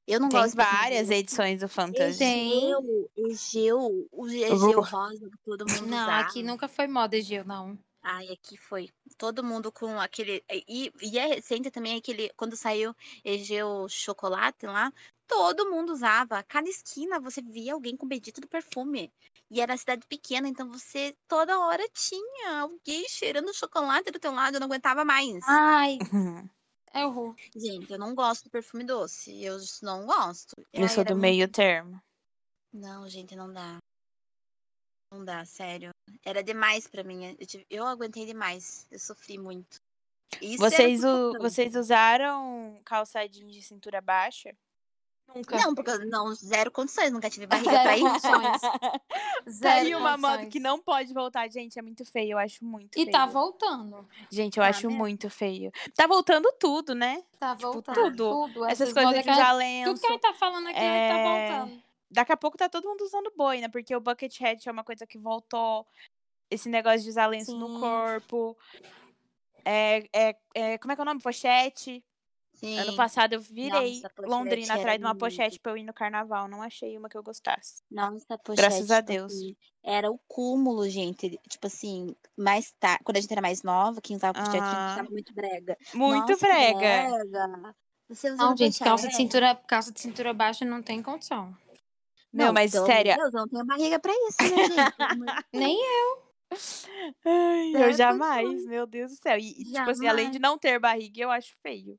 S5: Eu não
S2: Tem
S5: gosto
S2: várias
S5: modelo.
S2: edições do Fantasy.
S3: Tem.
S5: Egeu, Egeu, o Egeu rosa que todo mundo
S3: Não,
S5: usava.
S3: aqui nunca foi moda, Gil, não.
S5: Ai, aqui foi. Todo mundo com aquele. E, e é recente também aquele. Quando saiu Egeu chocolate lá, todo mundo usava. Cada esquina você via alguém com bendito do perfume. E era cidade pequena, então você toda hora tinha alguém cheirando chocolate do teu lado. Eu não aguentava mais.
S3: Ai, é horror.
S5: Gente, eu não gosto do perfume doce. Eu não gosto.
S2: Eu
S5: Ai,
S2: sou do
S5: muito-
S2: meio termo.
S5: Não, gente, não dá. Não dá, sério. Era demais pra mim. Eu, tive- eu aguentei demais. Eu sofri muito. Isso
S2: Vocês, o, vocês usaram calça jeans de cintura baixa?
S3: Nunca.
S5: Não, porque não, zero condições. Nunca tive barriga
S3: Zero
S5: pra
S3: condições.
S2: Tá
S3: Zero
S2: aí uma moda que não pode voltar, gente. É muito feio. Eu acho muito
S3: E
S2: feio.
S3: tá voltando.
S2: Gente, eu
S5: Tá
S2: acho
S5: mesmo?
S2: muito feio. Tá voltando tudo, né?
S3: Tá
S2: Tipo,
S3: voltando.
S2: tudo.
S3: Tudo.
S2: Essas
S3: Essas
S2: coisas de
S3: que a-
S2: usar
S3: Tudo
S2: lenço.
S3: que a gente tá falando aqui
S2: É,
S3: tá voltando.
S2: Daqui a pouco tá todo mundo usando boina, porque o bucket hat é uma coisa que voltou. Esse negócio de usar lenço no
S3: Sim.
S2: corpo. É, é, é- como é que é o nome? Pochete.
S5: Sim.
S2: Ano passado eu virei
S5: Nossa,
S2: Londrina atrás de uma pochete pra eu ir no carnaval. Não achei uma que eu gostasse.
S5: Nossa, pochete.
S2: Graças a Deus.
S5: era o cúmulo, gente. Tipo assim, mais tarde. Quando a gente era mais nova, quem usava pochete, a gente
S2: Aham.
S5: achava muito brega.
S2: Muito
S5: Nossa,
S2: brega.
S5: brega. Você usando
S3: Não, gente, calça de cintura, calça de cintura baixa não tem condição.
S2: Meu,
S5: Não,
S2: mas
S5: de
S2: sério.
S5: Deus, eu não tenho barriga pra isso, né, gente? De
S3: Nem eu.
S2: Ai, eu jamais, meu Deus do céu. E, e, tipo assim, além de
S5: Jamais.
S2: não ter barriga, eu acho feio.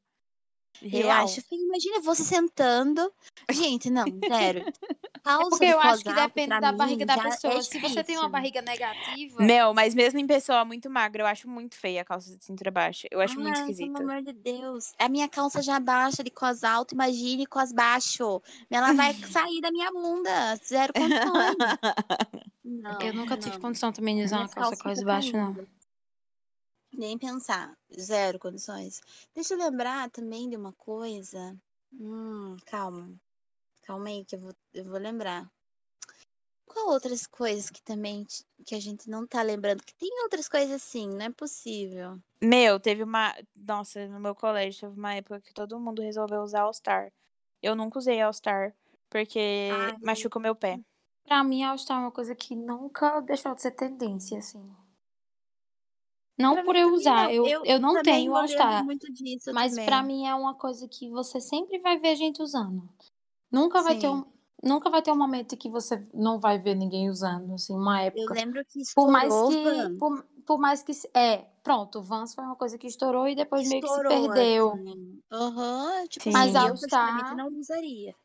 S5: Eu
S2: Real.
S5: acho feio. Imagina você sentando. Gente, não, sério. Calça
S3: É porque
S5: de
S3: eu acho que depende da
S5: mim,
S3: barriga da pessoa.
S5: é
S3: Se você tem uma barriga negativa,
S2: Meu, mas mesmo em pessoa muito magra, eu acho muito feia a calça de cintura baixa. Eu acho muito
S5: Ai,
S2: esquisita.
S5: Pelo amor de Deus. A minha calça já baixa de cos alto, imagine cos baixo. Ela vai sair da minha bunda. Zero condições. Não,
S3: eu nunca tive
S5: não.
S3: condição também de usar uma calça
S5: calças
S3: cos baixo, não.
S5: Nem pensar. Zero condições. Deixa eu lembrar também de uma coisa. Hum, calma. Calma aí que eu vou, eu vou lembrar. Qual outras coisas que também que a gente não tá lembrando? Que tem outras coisas assim, não é possível.
S2: Meu, teve uma. Nossa, no meu colégio teve uma época que todo mundo resolveu usar All-Star. Eu nunca usei All-Star, porque
S5: Ai.
S2: machuca o meu pé.
S3: Pra mim, All Star é uma coisa que nunca deixou de ser tendência, assim. Não
S5: Pra
S3: por eu usar,
S5: não.
S3: eu, eu não tenho
S5: não
S3: Star.
S5: muito disso
S3: Mas pra mim é uma coisa que você sempre vai ver gente usando. Nunca vai ter um, nunca vai ter um momento que você não vai ver ninguém usando, assim, uma
S5: Eu
S3: época.
S5: lembro que
S3: Por mais
S5: estourou
S3: que, por, por mais que, é, pronto, o Vans foi uma coisa que estourou e depois meio que se
S5: Estourou,
S3: perdeu.
S5: assim. Aham, tipo
S2: Sim.
S3: Mas
S5: assim,
S3: All
S5: eu
S3: Star,
S5: não usaria.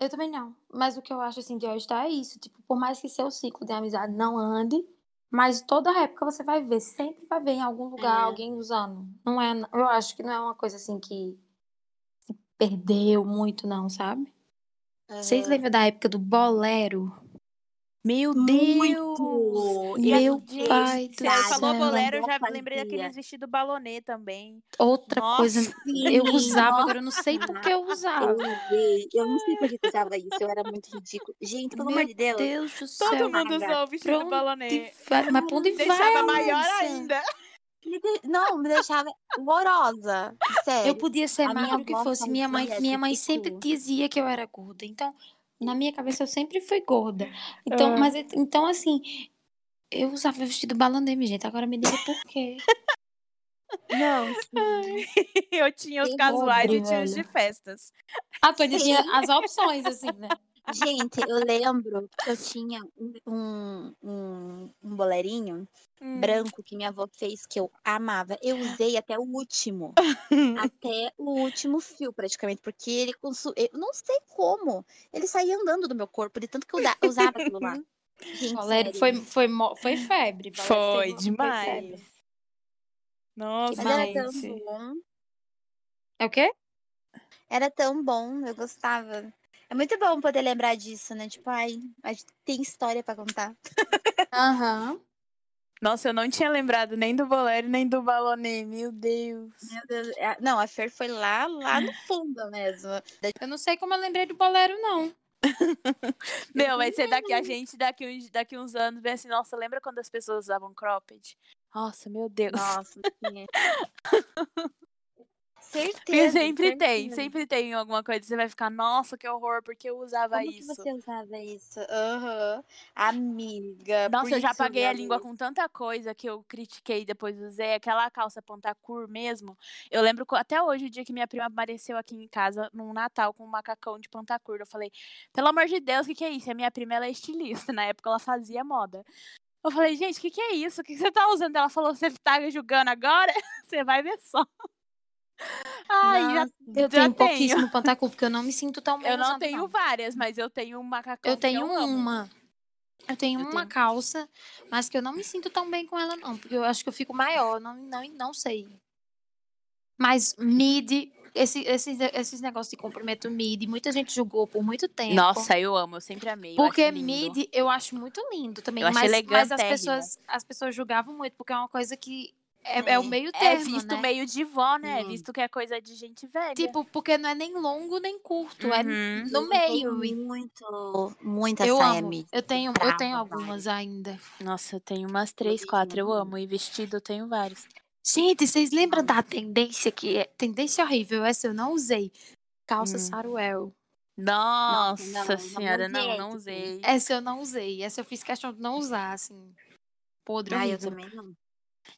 S3: eu também não. Mas o que eu acho, assim, de All Star é isso, tipo, por mais que seu ciclo de amizade não ande, mas toda época você vai ver, sempre vai ver em algum lugar
S5: É.
S3: alguém usando. Não é, eu acho que não é uma coisa, assim, que se perdeu muito, não, sabe? Vocês
S5: Aham.
S3: lembram da época do bolero?
S2: Meu! Deus!
S5: Eu
S3: Meu
S2: Gente,
S3: pai do
S2: você falou
S3: céu.
S2: bolero, eu já lembrei
S5: fazia.
S2: daqueles vestidos balonê também.
S3: Outra coisa,
S2: Nossa!
S3: eu
S5: Sim,
S3: usava, agora eu não sei por que eu
S5: Eu
S3: usava.
S5: usei. Eu não sei por que eu usava isso. Eu era muito ridículo. Gente, pelo amor
S3: Meu
S5: de Deus.
S3: Deus do
S2: Todo
S3: céu.
S2: mundo
S5: Paga.
S2: usou o vestido
S3: Pra onde
S2: balonê.
S3: vai? Mas pra onde vai,
S2: Deixava maior ainda.
S5: Não, me deixava horrorosa.
S3: Eu
S5: Sério.
S3: podia ser
S5: A
S3: magro que fosse. Minha mãe, minha mãe sempre dizia que eu era gorda. Então, na minha cabeça eu sempre fui gorda. Então,
S2: Ah.
S3: mas então assim, eu usava vestido minha gente. Agora me diga por quê.
S5: Não, sim.
S2: Eu tinha os
S5: Que
S2: casuais e tinha os de festas.
S3: Ah, tu tinha as opções, assim, né?
S5: Gente, eu lembro que eu tinha um, um, um, bolerinho
S2: Hum.
S5: branco que minha avó fez que eu amava. Eu usei até o último. Até o último fio, praticamente, porque ele consu... Eu não sei como. Ele saía andando do meu corpo, de tanto que eu da- usava aquilo lá. Gente,
S3: foi, foi, mo- foi febre.
S2: Foi demais.
S3: febre.
S2: Nossa,
S5: Mas tão
S2: gente.
S5: bom.
S3: É o quê?
S5: Era tão bom, eu gostava. É muito bom poder lembrar disso, né? Tipo, ai, a gente tem história pra contar.
S3: Aham.
S2: Nossa, eu não tinha lembrado nem do bolero, nem do balonê. Meu Deus.
S5: Meu Deus, é- Não, a Fer foi lá, lá no fundo mesmo.
S3: Eu não sei como eu lembrei do bolero, não.
S2: Meu, vai ser daqui a gente, daqui uns, daqui uns anos, vem assim, nossa, lembra quando as pessoas usavam cropped? Nossa, meu Deus.
S5: Nossa, sim.
S2: Porque
S5: certeza.
S2: sempre tem,
S5: certeza.
S2: sempre tem alguma coisa. Você vai ficar, nossa, que horror, porque eu usava
S5: Como que
S2: isso.
S5: você usava isso? Aham. Amiga.
S2: Nossa, eu
S5: que
S2: já
S5: que
S2: apaguei a língua com tanta coisa que eu critiquei e depois usei. Aquela calça pontacur mesmo. Eu lembro até hoje o dia que minha prima apareceu aqui em casa num Natal com um macacão de pontacur. Eu falei, pelo amor de Deus, o que, que é isso? A minha prima ela é estilista. Na época ela fazia moda. Eu falei, gente, o que, que é isso? O que, que você tá usando? Ela falou, você tá julgando agora? Você vai ver só. Ai, já,
S3: Eu
S2: já
S3: tenho
S2: tenho.
S3: pouquíssimo pantacu, porque eu não me sinto tão bem
S2: Eu não tenho várias, mas eu tenho um macacão
S3: Eu tenho
S2: eu amo.
S3: uma. Eu tenho
S2: Eu
S3: uma
S2: tenho.
S3: calça, mas que eu não me sinto tão bem com ela, não. Porque eu acho que eu fico maior, não, não, não sei. Mas midi, esse, esses, esses negócios de comprimento midi, muita gente julgou por muito tempo.
S2: Nossa, eu amo, eu sempre amei.
S3: Porque midi eu acho muito lindo também.
S2: Eu
S3: mas, mas as pessoas, as pessoas julgavam muito, porque é uma coisa que é, é o
S5: É.
S3: meio
S2: É
S3: termo,
S2: visto
S3: né?
S2: meio de vó, né?
S5: Sim.
S2: Visto que é coisa de gente velha.
S3: Tipo, porque não é nem longo nem curto, é
S2: Uhum.
S3: no
S5: Eu
S3: meio.
S5: muito, muita
S3: Eu
S5: saia
S3: amo. Eu tenho, eu tenho algumas ainda.
S2: Nossa, eu tenho umas três, quatro. Eu
S5: não.
S2: amo. E vestido eu tenho vários.
S3: Gente, vocês lembram da tendência que é tendência horrível? Essa eu não usei. Calça
S2: Hum.
S3: saruel.
S2: Nossa,
S5: não, não
S2: senhora, não, não
S5: tipo,
S2: usei.
S3: Essa eu não usei. Essa eu fiz questão de não usar, assim. Podre,
S5: Ah, eu também não.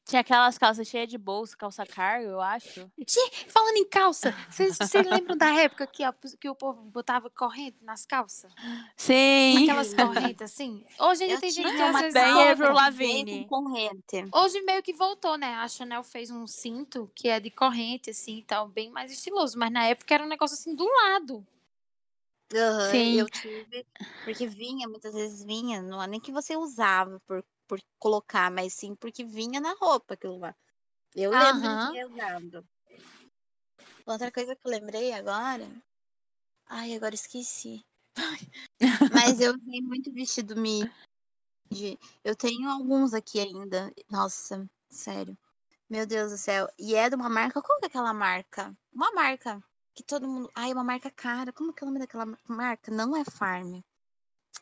S2: Tinha aquelas calças cheias de bolsa, calça cargo, eu acho.
S3: Gente, falando em calça, vocês lembram da época que, a- que o povo botava corrente nas calças?
S2: Sim.
S3: Aquelas correntes assim? Hoje ainda
S5: Eu
S3: tem gente que às
S5: uma
S3: vezes
S2: Bem Avril Lavigne.
S5: com corrente.
S3: Hoje meio que voltou, né? A Chanel fez um cinto que é de corrente, assim, e tal, bem mais estiloso. Mas na época era um negócio assim do lado.
S5: Aham,
S2: Sim.
S5: eu tive, porque vinha, muitas vezes vinha, não é nem que você usava por, por colocar, mas sim porque vinha na roupa aquilo lá. Eu lembro de
S3: Aham.
S5: ter usado. Outra coisa que eu lembrei agora. Ai, agora esqueci. Mas eu usei muito vestido midi. Eu tenho alguns aqui ainda. Nossa, sério. Meu Deus do céu. E é de uma marca. Qual que é aquela marca? Uma marca que todo mundo. Ai, uma marca cara. Como que é o nome daquela ma- marca? Não é Farm.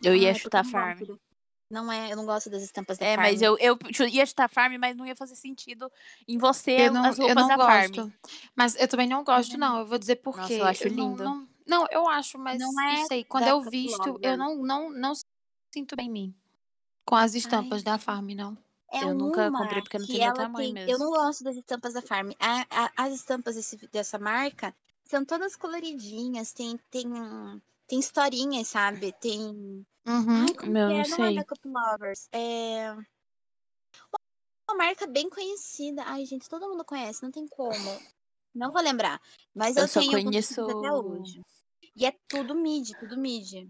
S2: Eu ia
S5: Ai, porque
S2: chutar farm.
S5: gosto do- Não é, eu não gosto das estampas da
S2: É,
S5: Farm.
S2: mas eu, eu ia chutar farm, mas não ia fazer sentido em você
S3: Eu não,
S2: as
S3: eu
S2: roupas
S3: não
S2: da farm.
S3: gosto. Mas eu também não gosto, não. Eu vou dizer por quê.
S2: eu acho
S3: não,
S2: lindo.
S3: não, não, eu acho, mas
S5: Não
S3: não,
S5: é
S3: sei. Quando eu visto, eu
S5: Caploga.
S3: não, não, não sinto bem em mim. Com as estampas da Farm, não.
S5: É
S2: Eu nunca comprei porque não tem meu tamanho
S5: tem. Eu
S2: mesmo.
S5: não gosto das estampas da Farm. A- a- as estampas desse- dessa marca são todas coloridinhas. Tem, tem, tem historinhas, sabe? Tem.
S3: Uhum.
S5: Ai, como
S2: Meu, não
S5: é? Não é Cup Lovers. É. Uma marca bem conhecida. Ai, gente, todo mundo conhece, não tem como. Não vou lembrar. Mas eu,
S2: Eu só
S5: tenho
S2: conheço.
S5: até hoje. E é tudo mid, tudo mid.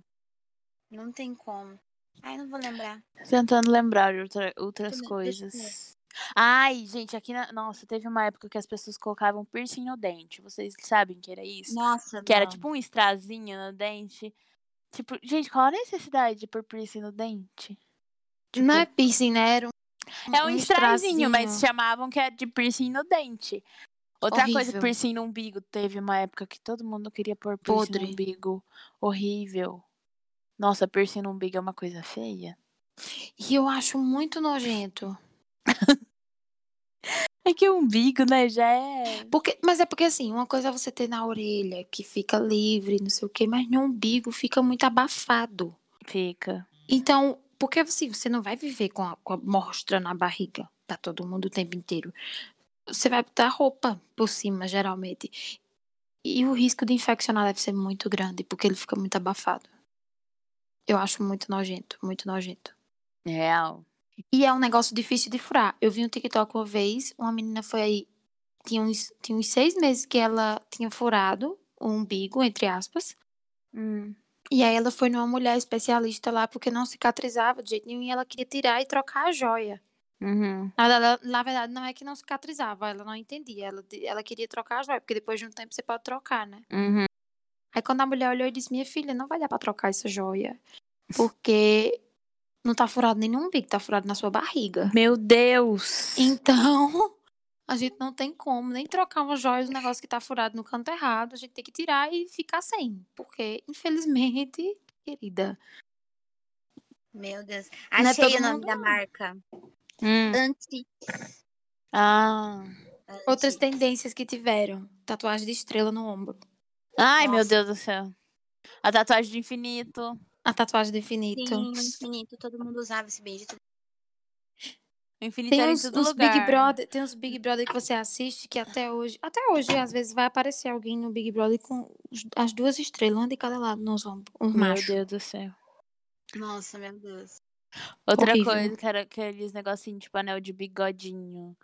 S5: Não tem como. Ai, não vou lembrar.
S2: Tentando lembrar de outra- outras coisas. Ai, gente, aqui na. Nossa, teve uma época que as pessoas colocavam piercing no dente. Vocês sabem que era isso?
S5: Nossa,
S2: Que era
S5: não.
S2: tipo um estrazinho no dente. Tipo, gente, qual a necessidade de pôr piercing no dente?
S3: Não é piercing, né? Era um,
S2: É um estrazinho, mas chamavam que era de piercing no dente. Outra coisa,
S3: Horrível.
S2: piercing no umbigo. Teve uma época que todo mundo queria pôr piercing
S3: Podre.
S2: no umbigo. Horrível. Nossa, piercing no umbigo é uma coisa feia.
S3: E eu acho muito nojento.
S2: É que o umbigo, né, já é.
S3: Porque, mas é porque assim, uma coisa é você ter na orelha, que fica livre, não sei o quê, mas no umbigo fica muito abafado.
S2: Fica.
S3: Então, porque assim, você não vai viver com a, com a mostra na barriga pra todo mundo o tempo inteiro. Você vai botar roupa por cima, geralmente. E o risco de infeccionar deve ser muito grande, porque ele fica muito abafado. Eu acho muito nojento, muito nojento.
S2: Real.
S3: E é um negócio difícil de furar. Eu vi um TikTok uma vez, uma menina foi aí, tinha uns, tinha uns seis meses que ela tinha furado o umbigo, entre aspas.
S2: Hum.
S3: E aí ela foi numa mulher especialista lá, porque não cicatrizava de jeito nenhum, e ela queria tirar e trocar a joia.
S2: Uhum.
S3: Na verdade, na verdade, não é que não cicatrizava, ela não entendia. Ela, ela queria trocar a joia, porque depois de um tempo você pode trocar, né?
S2: Uhum.
S3: Aí quando a mulher olhou e disse, minha filha, não vai dar pra trocar essa joia. Porque não tá furado nem no umbigo, tá furado na sua barriga.
S2: Meu Deus!
S3: Então, a gente não tem como nem trocar uma joia do negócio que tá furado no canto errado. A gente tem que tirar e ficar sem. Porque, infelizmente, querida,
S5: Meu Deus.
S3: Não é
S5: Achei
S3: todo
S5: o nome
S3: mundo,
S5: da marca.
S2: Hum. Ah.
S3: outras tendências que tiveram. Tatuagem de estrela no ombro.
S2: Ai, meu
S5: Nossa.
S2: Deus do céu. A tatuagem de infinito.
S3: A tatuagem do infinito.
S5: Sim, infinito. Todo mundo usava esse beijo.
S2: O infinito
S3: Tem
S2: era
S3: uns,
S2: em todo
S3: uns
S2: lugar.
S3: Big Brother, tem uns Big Brother que você assiste que até hoje, até hoje, às vezes vai aparecer alguém no Big Brother com as duas estrelas, uma de cada lado nos ombros, um
S2: Meu
S3: macho.
S2: Deus do céu.
S5: Nossa, meu Deus.
S2: Outra
S3: Horrível.
S2: coisa que era aqueles negocinhos tipo anel de bigodinho.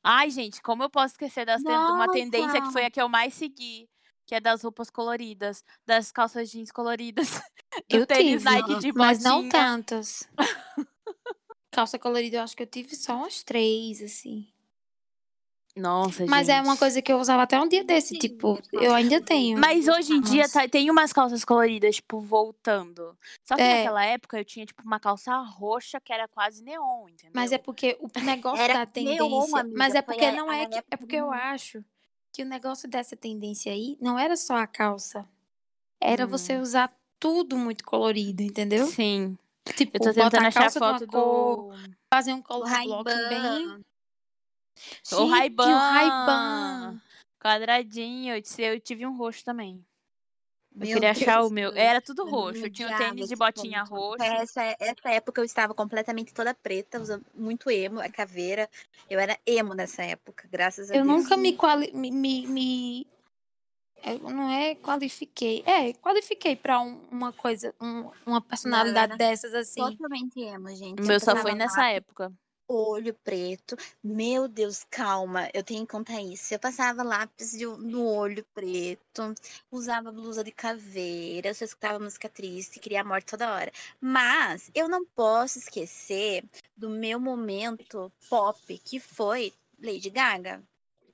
S2: Ai, gente, como eu posso esquecer das de uma tendência que foi a que eu mais segui? Que é das roupas coloridas, das calças jeans coloridas, do
S3: Eu
S2: tênis
S3: tive,
S2: Nike de
S3: mas não
S2: botinha.
S3: tantas. Calça colorida, eu acho que eu tive só umas três, assim.
S2: Nossa,
S3: Mas
S2: gente.
S3: é uma coisa que eu usava até um dia desse,
S5: Sim,
S3: tipo, eu ainda tenho.
S2: Mas hoje em dia
S3: Nossa.
S2: tá- tem umas calças coloridas, tipo, voltando. Só que
S3: É.
S2: naquela época eu tinha, tipo, uma calça roxa que era quase neon, entendeu?
S3: Mas é porque o negócio
S5: Era
S3: da
S5: neon,
S3: tendência.
S5: amiga,
S3: mas é porque não
S5: a
S3: é que. É porque eu acho que o negócio dessa tendência aí não era só a calça. Era você
S2: Hum.
S3: usar tudo muito colorido, entendeu?
S2: Sim.
S3: Tipo,
S2: Eu tô tentando
S3: a
S2: achar
S3: uma
S2: foto
S3: cor,
S2: do.
S3: fazer um color block bem.
S2: O Ray-Ban. Quadradinho. Eu tive- Eu tive um roxo também. Eu queria achar
S5: Deus,
S2: o meu.
S5: eu-
S2: Era tudo
S5: eu
S2: roxo. Eu tinha o tênis de botinha roxo.
S5: Essa, essa época eu estava completamente toda preta, usando muito emo, a caveira. Eu era emo nessa época, graças a
S3: Eu
S5: Deus.
S3: nunca me, quali me, me, me- eu não é qualifiquei. É, qualifiquei pra um- uma coisa, um- uma personalidade dessas assim.
S5: Totalmente emo, gente.
S2: O
S5: Eu
S2: meu só foi nessa época.
S5: Olho preto. Meu Deus, calma, eu tenho que contar isso. Eu passava lápis de- no olho preto, usava blusa de caveira, eu só escutava música triste, queria a morte toda hora. Mas eu não posso esquecer do meu momento pop, que foi Lady Gaga.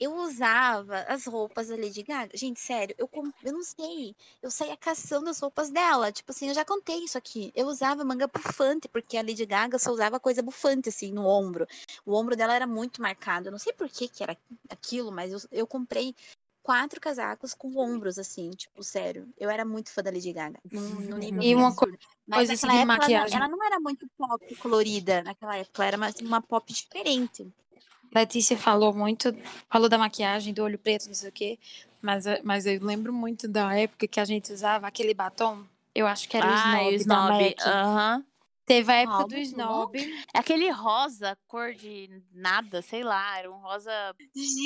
S5: Eu usava as roupas da Lady Gaga. Gente, sério, eu, eu não sei. Eu saía caçando as roupas dela. Tipo assim, eu já contei isso aqui. Eu usava manga bufante, porque a Lady Gaga só usava coisa bufante, assim, no ombro. O ombro dela era muito marcado. Eu não sei por que, que era aquilo, mas eu, eu comprei quatro casacos com ombros, assim, tipo, sério. Eu era muito fã da Lady Gaga. Num, num nível
S3: E uma
S5: absurdo. Mas
S3: coisa assim
S5: época ela não-
S3: maquiagem.
S5: ela não era muito pop colorida naquela época. Ela era uma, uma pop diferente.
S3: Letícia falou muito, falou da maquiagem, do olho preto, não sei o quê. Mas, eu- mas eu lembro muito da época que a gente usava aquele batom. Eu acho que era o
S2: Ah,
S3: Snob,
S2: o Snob.
S3: da MAC.
S2: Aham.
S3: Teve a época do? Snob.
S2: É aquele rosa, cor de nada, sei lá. Era um rosa.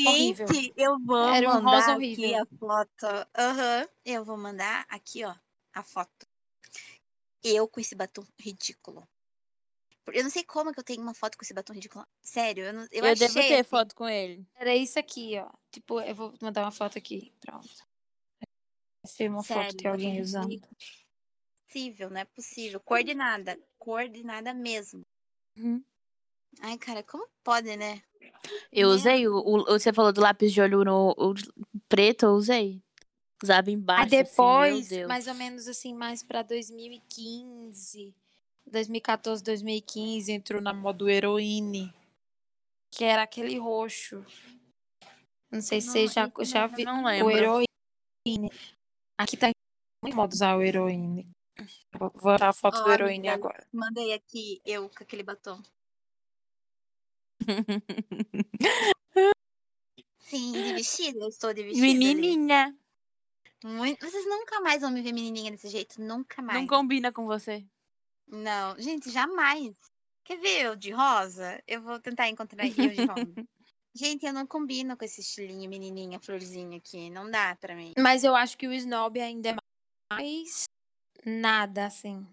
S3: Horrível.
S5: Gente, eu vou
S3: Era um
S5: mandar
S3: rosa
S5: aqui
S3: horrível.
S5: a foto. Aham. Eu vou mandar aqui, ó. a foto. Eu com esse batom ridículo. Eu não sei como que eu tenho uma foto com esse batom ridículo. Sério, eu, não, eu,
S2: Eu,
S5: achei
S2: devo ter
S5: assim,
S2: foto com ele.
S3: Era isso aqui, ó. Tipo, eu vou mandar uma foto aqui. Pronto. É uma foto
S5: Sério,
S3: de alguém usando.
S5: ridículo. possível, não é possível. Coordenada. Coordenada mesmo.
S2: Uhum.
S5: Ai, cara, como pode, né?
S2: Eu
S5: Meu
S2: usei o, o- Você falou do lápis de olho no o preto, eu usei. Usava embaixo.
S3: Aí depois,
S2: assim, meu Deus.
S3: mais ou menos assim, mais pra 2015, 2014, 2015, entrou na moda o heroíne. Que era aquele roxo. Não sei se
S5: Não,
S3: vocês já, já
S5: não
S3: O heroíne. Aqui tá muito moda usar o heroíne. Vou botar a foto
S5: Ó,
S3: do heroíne
S5: amiga,
S3: agora.
S5: Mandei aqui eu com aquele batom. Sim, de vestido, eu estou de vestido.
S2: Menininha.
S5: Muito... Vocês nunca mais vão me ver menininha desse jeito, nunca mais.
S2: Não combina com você.
S5: Não, gente, jamais. Quer ver eu de rosa? Eu vou tentar encontrar eu de rosa. gente, eu não combino com esse estilinho menininha, florzinha aqui. Não dá pra mim.
S3: Mas eu acho que o snob ainda é mais nada, assim.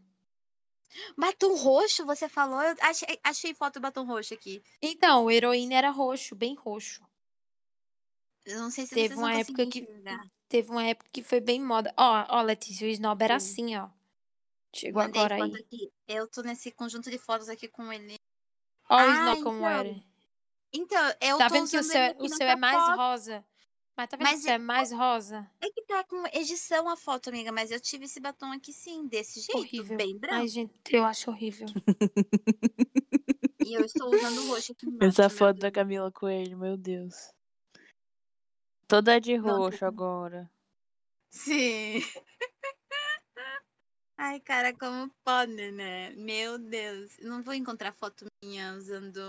S5: Batom roxo, você falou? Eu achei, achei foto do batom roxo aqui.
S3: Então, o heroíne era roxo, bem roxo.
S5: Eu não sei se
S3: Teve uma época que-. Teve uma época que foi bem moda. Ó, ó, Letícia, o snob era
S5: Sim.
S3: assim, ó. Chegou
S5: Mandei
S3: agora aí.
S5: aqui. Eu tô nesse conjunto de fotos aqui com ele.
S3: Ó o
S5: Ah,
S3: snob como
S5: então,
S3: era.
S5: Então, eu
S3: Tá
S5: tô
S3: vendo que o seu, é- o seu é mais
S5: foto.
S3: rosa? Mas tá vendo
S5: Mas
S3: que o seu é mais rosa?
S5: É que tá com edição a foto, amiga, mas eu tive esse batom aqui sim, desse jeito,
S3: Horrível.
S5: bem branco.
S3: Ai, gente, eu acho horrível.
S5: E eu estou usando o roxo aqui embaixo.
S2: Essa foto da. Camila Coelho, meu Deus. Toda de
S5: Não,
S2: roxo
S5: tô-
S2: agora.
S5: Sim. Ai, cara, como pode, né? Meu Deus. Não vou encontrar foto minha usando.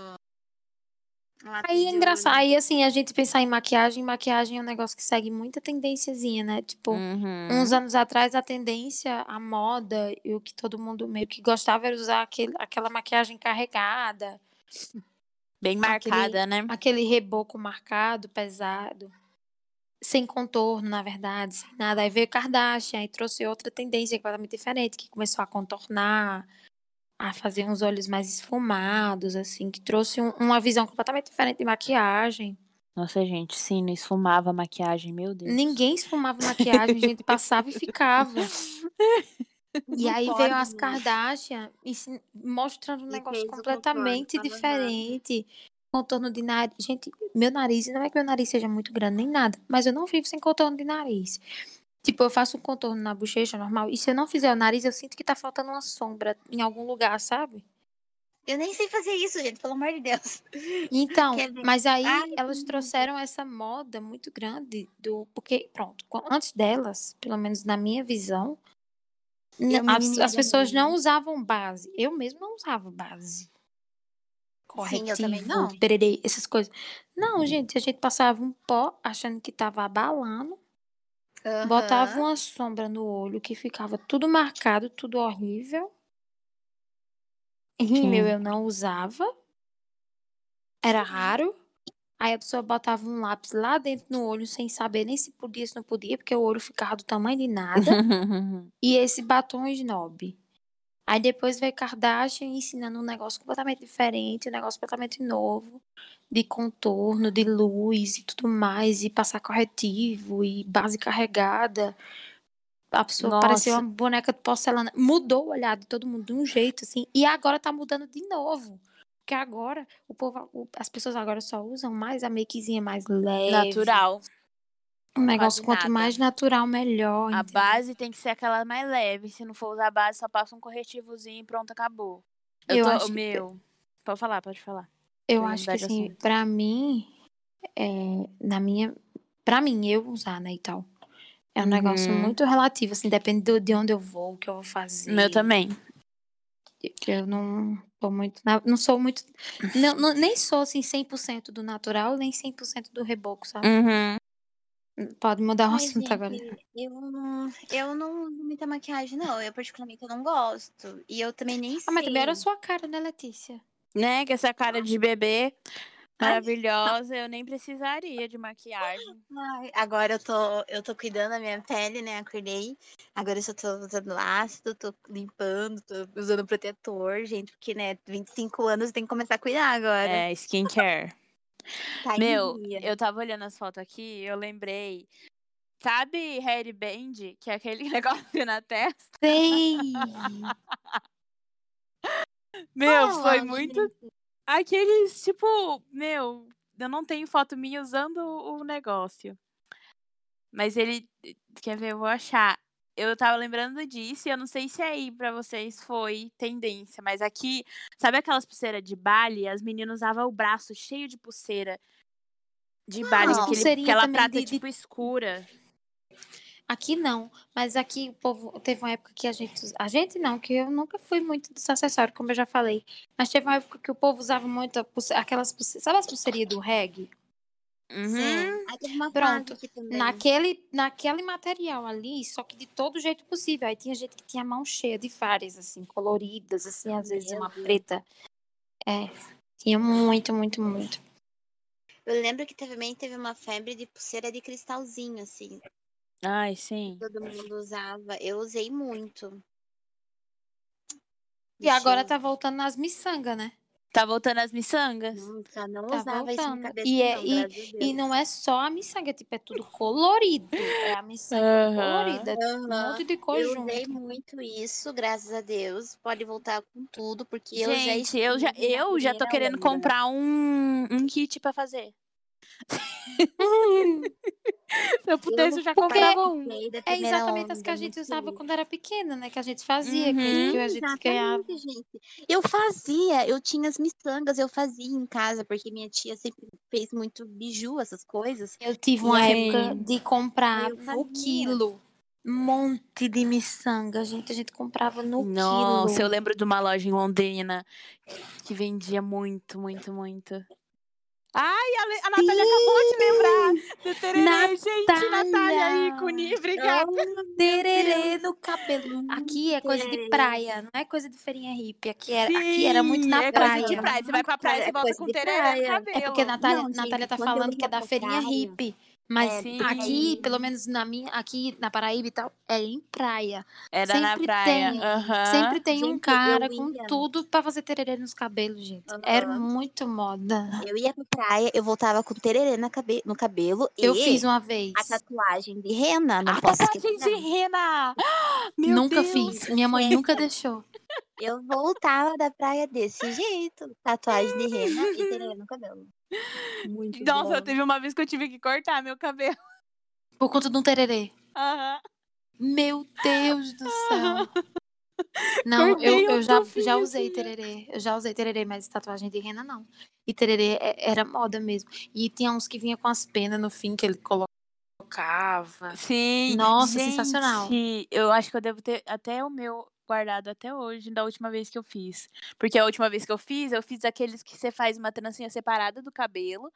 S3: Aí é engraçado. Aí, assim, a gente pensar em maquiagem, maquiagem é um negócio que segue muita tendênciazinha, né? Tipo,
S2: Uhum.
S3: uns anos atrás a tendência, a moda e o que todo mundo meio que gostava era usar aquele, aquela maquiagem carregada,
S2: Bem
S3: aquele-
S2: marcada, né?
S3: aquele reboco marcado, pesado, sem contorno, na verdade, sem nada. Aí veio Kardashian, aí trouxe outra tendência completamente diferente, que começou a contornar, a fazer uns olhos mais esfumados, assim, que trouxe um- uma visão completamente diferente de maquiagem.
S2: Nossa, gente, sim, não esfumava maquiagem, meu Deus.
S3: Ninguém esfumava maquiagem, a gente passava e ficava. E
S5: Não
S3: aí
S5: pode,
S3: veio as. Kardashian mostrando um negócio completamente
S5: contorno, tava
S3: diferente. Contorno de nariz. Gente, meu nariz, não é que meu nariz seja muito grande nem nada, mas eu não vivo sem contorno de nariz. Tipo, eu faço um contorno na bochecha normal, e se eu não fizer o nariz, eu sinto que tá faltando uma sombra em algum lugar, sabe?
S5: Eu nem sei fazer isso, gente, pelo amor de Deus.
S3: Então, mas aí
S5: Ai,
S3: elas trouxeram essa moda muito grande do. Porque, pronto, antes delas, pelo menos na minha visão, as, as pessoas não usavam base. Eu mesmo não usava base.
S5: Sim, eu também
S3: Corretivo,
S5: não.
S3: essas coisas. Não, gente, a gente passava um pó achando que tava abalando, botava
S5: Aham.
S3: uma sombra no olho que ficava tudo marcado, tudo horrível. Rímel eu não usava. Era raro. Aí a pessoa botava um lápis lá dentro no olho sem saber nem se podia, se não podia, porque o olho ficava do tamanho de nada. e esse batom snob. Aí depois veio Kardashian ensinando um negócio completamente diferente, um negócio completamente novo, de contorno, de luz e tudo mais, e passar corretivo e base carregada. A pessoa parecia
S2: Nossa.
S3: uma boneca de porcelana. Mudou o olhar de todo mundo de um jeito, assim, e agora tá mudando de novo. Porque agora o povo, as pessoas agora só usam mais a makezinha mais leve.
S2: Natural.
S3: Um negócio quanto
S2: nada.
S3: mais natural, melhor.
S2: A
S3: entendeu?
S2: base tem que ser aquela mais leve. Se não for usar a base, só passa um corretivozinho e pronto, acabou. Eu,
S3: Eu
S2: tô,
S3: acho que-
S2: meu. Pode falar, pode falar.
S3: Eu
S2: ia
S3: acho que assim,
S2: assunto.
S3: pra mim, é, na minha, pra mim eu usar, né, e tal. É um negócio
S2: Uhum.
S3: muito relativo, assim, depende do- de onde eu vou, o que eu vou fazer.
S2: Meu também.
S3: Eu não tô muito, não sou muito, não, não- nem sou assim 100% do natural, nem 100% do reboco, sabe?
S2: Uhum.
S3: Pode mudar o
S5: Ai,
S3: assunto agora.
S5: gente, eu não, eu não uso muita maquiagem, não. Eu, particularmente, eu não gosto. E eu também nem sei.
S3: Ah, mas também era a sua cara, né, Letícia?
S2: Né? Que essa cara de bebê. Maravilhosa, eu nem precisaria de maquiagem.
S5: Ai, agora eu tô, eu tô cuidando da minha pele, né? Acordei. Agora eu só tô usando ácido, tô limpando, tô usando protetor, gente, porque, né, 25 anos tem que começar a cuidar agora.
S2: É, skincare.
S5: Tá
S2: Meu, eu tava olhando as fotos aqui, eu lembrei. Sabe hairband, que é aquele negócio na testa?
S3: Sei!
S2: Meu,
S5: Qual,
S2: foi muito. Aqueles, tipo, meu, eu não tenho foto minha usando o negócio. Mas ele. Quer ver? Eu vou achar. Eu tava lembrando disso e eu não sei se aí pra vocês foi tendência, mas aqui, sabe aquelas pulseiras de Bali? As meninas usavam o braço cheio de pulseira de Bali,
S5: Não.
S2: aquele,
S3: Pulseirinha
S2: aquela prata
S3: de-
S2: tipo escura.
S3: Aqui não, mas aqui o povo teve uma época que a gente, a gente não, que eu nunca fui muito dos acessórios, como eu já falei. Mas teve uma época que o povo usava muito pulse- aquelas pulseiras, sabe as pulseirinhas do reggae?
S2: Uhum.
S5: Sim. Aí teve uma
S3: Pronto.
S5: fase aqui também.
S3: Naquele, naquele material ali, só que de todo jeito possível. Aí tinha gente que tinha a mão cheia de várias, assim, coloridas, assim, às vezes
S5: Meu
S3: uma
S5: Deus.
S3: preta. É, tinha muito, muito, muito.
S5: Eu lembro que também teve uma febre de pulseira de cristalzinho, assim.
S2: Ai, sim.
S5: Todo mundo usava. Eu usei muito.
S3: E agora
S5: Deixa
S3: tá voltando nas miçangas, né?
S2: Tá voltando as miçangas?
S5: Nossa, não
S3: Tá
S5: usava isso
S3: voltando.
S5: na cabeça,
S3: E é-
S5: não,
S3: e-. E não é só a miçanga, tipo, é tudo colorido. É a miçanga
S2: Aham.
S3: colorida. é Um monte de cor
S5: Eu
S3: junto.
S5: usei muito isso, graças a Deus. Pode voltar com tudo, porque eu já
S2: Gente, eu já, eu já tô querendo comprar um, um kit pra fazer. Se eu pudesse, eu já comprava um.
S3: É exatamente as que a gente usava quando era pequena, né? Que a gente fazia, que,
S2: Uhum.
S3: que a gente ganhava.
S5: Exatamente, gente. Eu fazia, eu tinha as miçangas, eu fazia em casa, porque minha tia sempre fez muito biju, essas coisas.
S3: Eu tive uma
S2: Sim.
S3: época de comprar
S5: Eu
S3: no
S5: fazia.
S3: quilo. Um monte de miçanga, gente. A gente comprava no
S2: Nossa, eu
S3: quilo.
S2: lembro de uma loja em Londrina que vendia muito, muito, muito. Ai, a, a Natália acabou de lembrar do tererê. Gente, Natália aí, Cuni, obrigada.
S3: Tererê no cabelo. Aqui é coisa de praia, não é coisa de feirinha hippie. Aqui era, aqui era muito
S2: Sim,
S3: na
S2: é
S3: praia.
S2: coisa de praia. Você vai pra praia, você
S5: é
S2: volta com tererê no cabelo.
S3: É porque a Natália,
S5: Não, gente,
S3: Natália tá falando que é da feirinha
S5: praia,
S3: hippie. Mas
S5: é,
S2: Sim.
S3: aqui, pelo menos na minha, aqui na Paraíba e tal, é em praia.
S2: Era na
S3: sempre
S2: praia.
S3: tem,
S2: Aham.
S3: Sempre tem um
S5: Gente, eu
S3: cara com tudo pra fazer tererê nos cabelos, gente. Era
S5: Aham.
S3: muito moda.
S5: Eu ia pra praia, eu voltava com tererê na cabe- no cabelo
S3: Eu fiz uma vez.
S5: a tatuagem de rena, não
S2: A
S5: posso
S2: tatuagem
S5: esquecer.
S2: de rena! Meu
S3: nunca
S2: Deus.
S3: fiz. Minha mãe nunca deixou.
S5: Eu voltava da praia desse jeito, tatuagem de rena e tererê no cabelo. Muito
S2: Nossa,
S5: bom.
S2: teve uma vez que eu tive que cortar meu cabelo.
S3: Por conta de um tererê.
S2: Aham.
S3: Meu Deus do céu. Não,
S2: Cortei
S3: eu,
S2: um
S3: eu já, já usei
S2: assim, ó.
S3: tererê. Eu já usei tererê, mas tatuagem de rena não. E tererê é- era moda mesmo. E tinha uns que vinha com as penas no fim que ele colocava.
S2: Sim.
S3: Nossa, sensacional.
S2: Gente, Eu acho que eu devo ter até o meu guardado até hoje, da última vez que eu fiz. Porque a última vez que eu fiz, eu fiz aqueles que você faz uma trancinha separada do cabelo.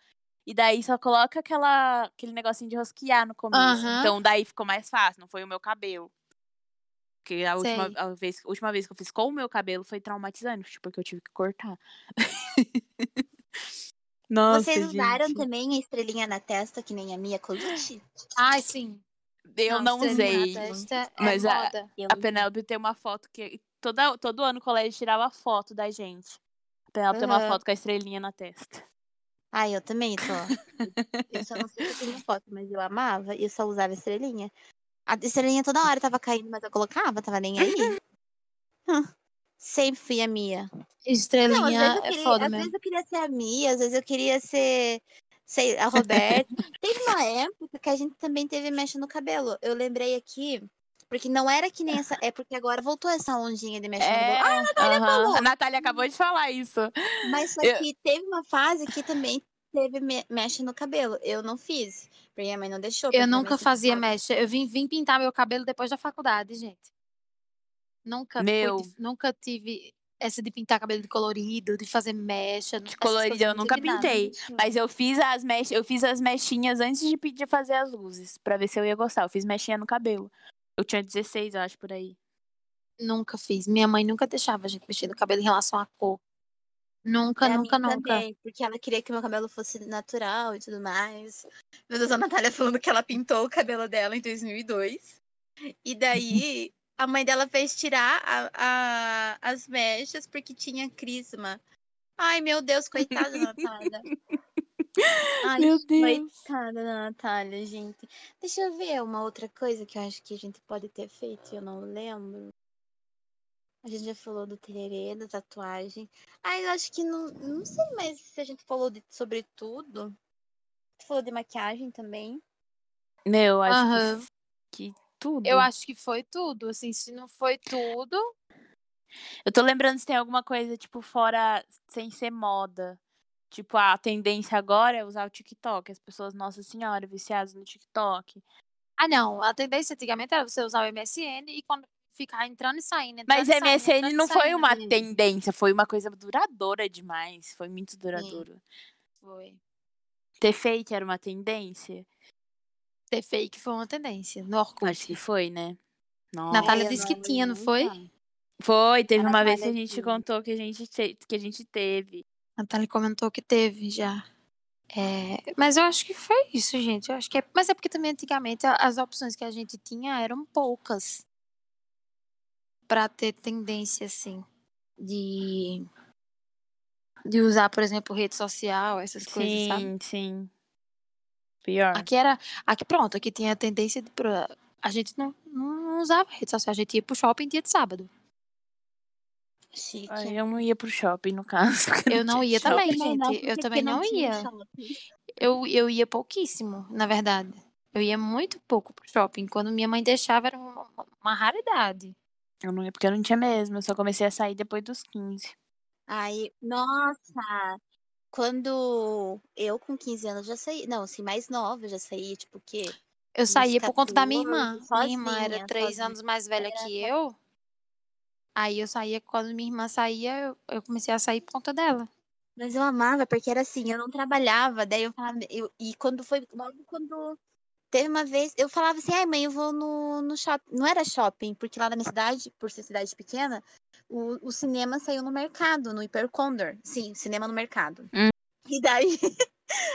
S2: E daí só coloca aquela, aquele negocinho de rosquear no começo.
S3: Aham.
S2: Então daí ficou mais fácil, não foi o meu cabelo. Porque a última, a vez, a última vez que eu fiz com o meu cabelo foi traumatizante, tipo, porque eu tive que cortar. Nossa,
S5: Vocês usaram
S2: gente.
S5: também a estrelinha na testa, que nem a Mia Colucci?
S3: Ai, sim.
S2: Eu não,
S3: na
S2: usei.
S3: testa é
S2: mas a-
S3: moda.
S5: Eu
S2: A Penélope tem uma foto que. Toda, todo ano o colégio tirava foto da gente. A Penélope tem uma foto com a estrelinha na testa.
S5: Ah, eu também tô. Eu só não sei se eu tenho foto, mas eu amava e eu só usava estrelinha. A estrelinha toda hora tava caindo, mas eu colocava, tava nem aí. Hum, Sempre fui a Mia. Não, às
S3: Estrelinha
S5: eu
S3: é
S5: queria,
S3: foda
S5: às
S3: mesmo.
S5: vezes eu queria ser a Mia, às vezes eu queria ser, sei, a Roberta. teve uma época que a gente também teve mecha no cabelo. Eu lembrei aqui, porque não era que nem essa. É porque agora voltou essa ondinha de mecha no
S2: É,
S5: cabelo. Ah,
S2: aham.
S5: falou.
S2: A Natália acabou de falar isso.
S5: Mas só
S2: Eu-
S5: que teve uma fase que também teve me- mecha no cabelo. Eu não fiz, porque minha mãe não deixou.
S3: Eu
S5: a
S3: nunca fazia mecha. Eu vim, vim pintar meu cabelo depois da faculdade, gente. Nunca, fui
S2: Meu.
S3: de- nunca tive essa de pintar cabelo de colorido, de fazer mecha.
S2: De colorido eu
S3: não
S2: nunca pintei. Mas eu fiz as mech... eu fiz as mechinhas antes de pedir fazer as luzes, pra ver se eu ia gostar. Eu fiz mechinha no cabelo. Eu tinha 16, eu acho, por aí.
S3: Nunca fiz. Minha mãe nunca deixava a gente mexer no cabelo em relação à cor. Nunca,
S5: É
S3: nunca, nunca.
S5: também, porque ela queria que meu cabelo fosse natural e tudo mais. Meu Deus, a Natália falando que ela pintou o cabelo dela em 2002. E daí a mãe dela fez tirar a- a- as mechas porque tinha crisma. Ai, meu Deus, coitada da Natália. Ai,
S2: Meu Deus.
S5: coitada da Natália, gente. Deixa eu ver uma outra coisa que eu acho que a gente pode ter feito e eu não lembro. A gente já falou do tererê, da tatuagem. Ah, eu acho que não, não sei mais se a gente falou de, sobre tudo. A gente falou de maquiagem também.
S2: Meu, acho
S3: Aham.
S2: que, que tudo.
S3: Eu acho que foi tudo. Assim, se não foi tudo.
S2: Eu tô lembrando se tem alguma coisa, tipo, fora, sem ser moda. Tipo, a tendência agora é usar o TikTok. As pessoas, nossa senhora, viciadas no TikTok.
S3: Ah, não. A tendência antigamente era você usar o MSN e quando ficar entrando e saindo.
S2: Mas
S3: e
S2: MSN não foi uma
S5: Sim.
S2: tendência, foi uma coisa duradoura demais. Foi muito duradouro.
S3: Foi.
S2: Ter fake era uma tendência?
S3: Ter fake foi uma tendência. No Orkut.
S2: Acho que foi, né? Nossa.
S3: Natália disse que tinha, não foi?
S2: Foi, teve
S5: A
S2: uma vez que a gente contou que a gente, te- que a gente teve.
S3: Natália comentou que teve já. É, mas eu acho que foi isso, gente. Eu acho que é, mas é porque também antigamente a- as opções que a gente tinha eram poucas para ter tendência assim de de usar, por exemplo, rede social, essas coisas, sabe?
S2: Sim, sim. Pior.
S3: Aqui era, aqui pronto, aqui tinha a tendência de pra, a gente não, não usava rede social, a gente ia pro shopping dia de sábado.
S5: Chique.
S2: Ai, eu não ia pro shopping, no caso.
S3: Eu não
S2: tinha
S3: ia
S2: shopping.
S3: também,
S5: Também não,
S3: gente. Eu também não
S5: tinha
S3: ia.
S5: shopping.
S3: Eu, eu ia pouquíssimo, na verdade. Eu ia muito pouco pro shopping. Quando minha mãe deixava, era uma, uma raridade.
S2: Eu não ia porque eu não tinha mesmo. Eu só comecei a sair depois dos 15.
S5: Ai, nossa! Quando eu com 15 anos já saí. Não, assim, mais nova, eu já saí, tipo, o quê?
S3: Eu saía por conta da minha
S5: 14,
S3: irmã. minha irmã era
S5: sozinha,
S3: três
S5: sozinha.
S3: anos mais velha
S5: Era
S3: que
S5: só-
S3: eu. Aí eu saía, quando minha irmã saía, eu, eu comecei a sair por conta dela.
S5: Mas eu amava, porque era assim, eu não trabalhava, daí eu falava, eu, e quando foi, logo quando teve uma vez, eu falava assim, ai mãe, eu vou no, no shopping, não era shopping, porque lá na minha cidade, por ser cidade pequena, o, o cinema saiu no mercado, no Hipercondor, sim, cinema no mercado.
S2: Hum.
S5: E daí,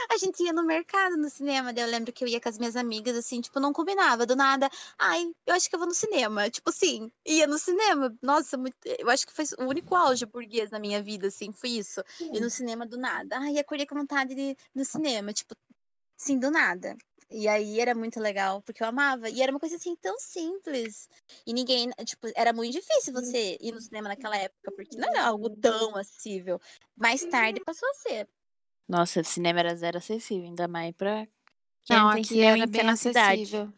S5: a gente ia no mercado, no cinema, daí eu lembro que eu ia com as minhas amigas, assim, tipo, não combinava, do nada, ai, eu acho que eu vou no cinema, tipo assim, ia no cinema, nossa, muito, eu acho que foi o único auge burguês na minha vida, assim, foi isso, ir no cinema do nada, ai, acordei com vontade de ir no cinema, tipo, sim, do nada. E aí era muito legal, porque eu amava. E era uma coisa assim tão simples. E ninguém, tipo, era muito difícil você ir no cinema naquela época, porque não era algo tão acessível. Mais tarde passou a ser.
S2: Nossa, o cinema era zero acessível, ainda mais pra quem
S3: Não, aqui era
S2: em
S3: bem acessível.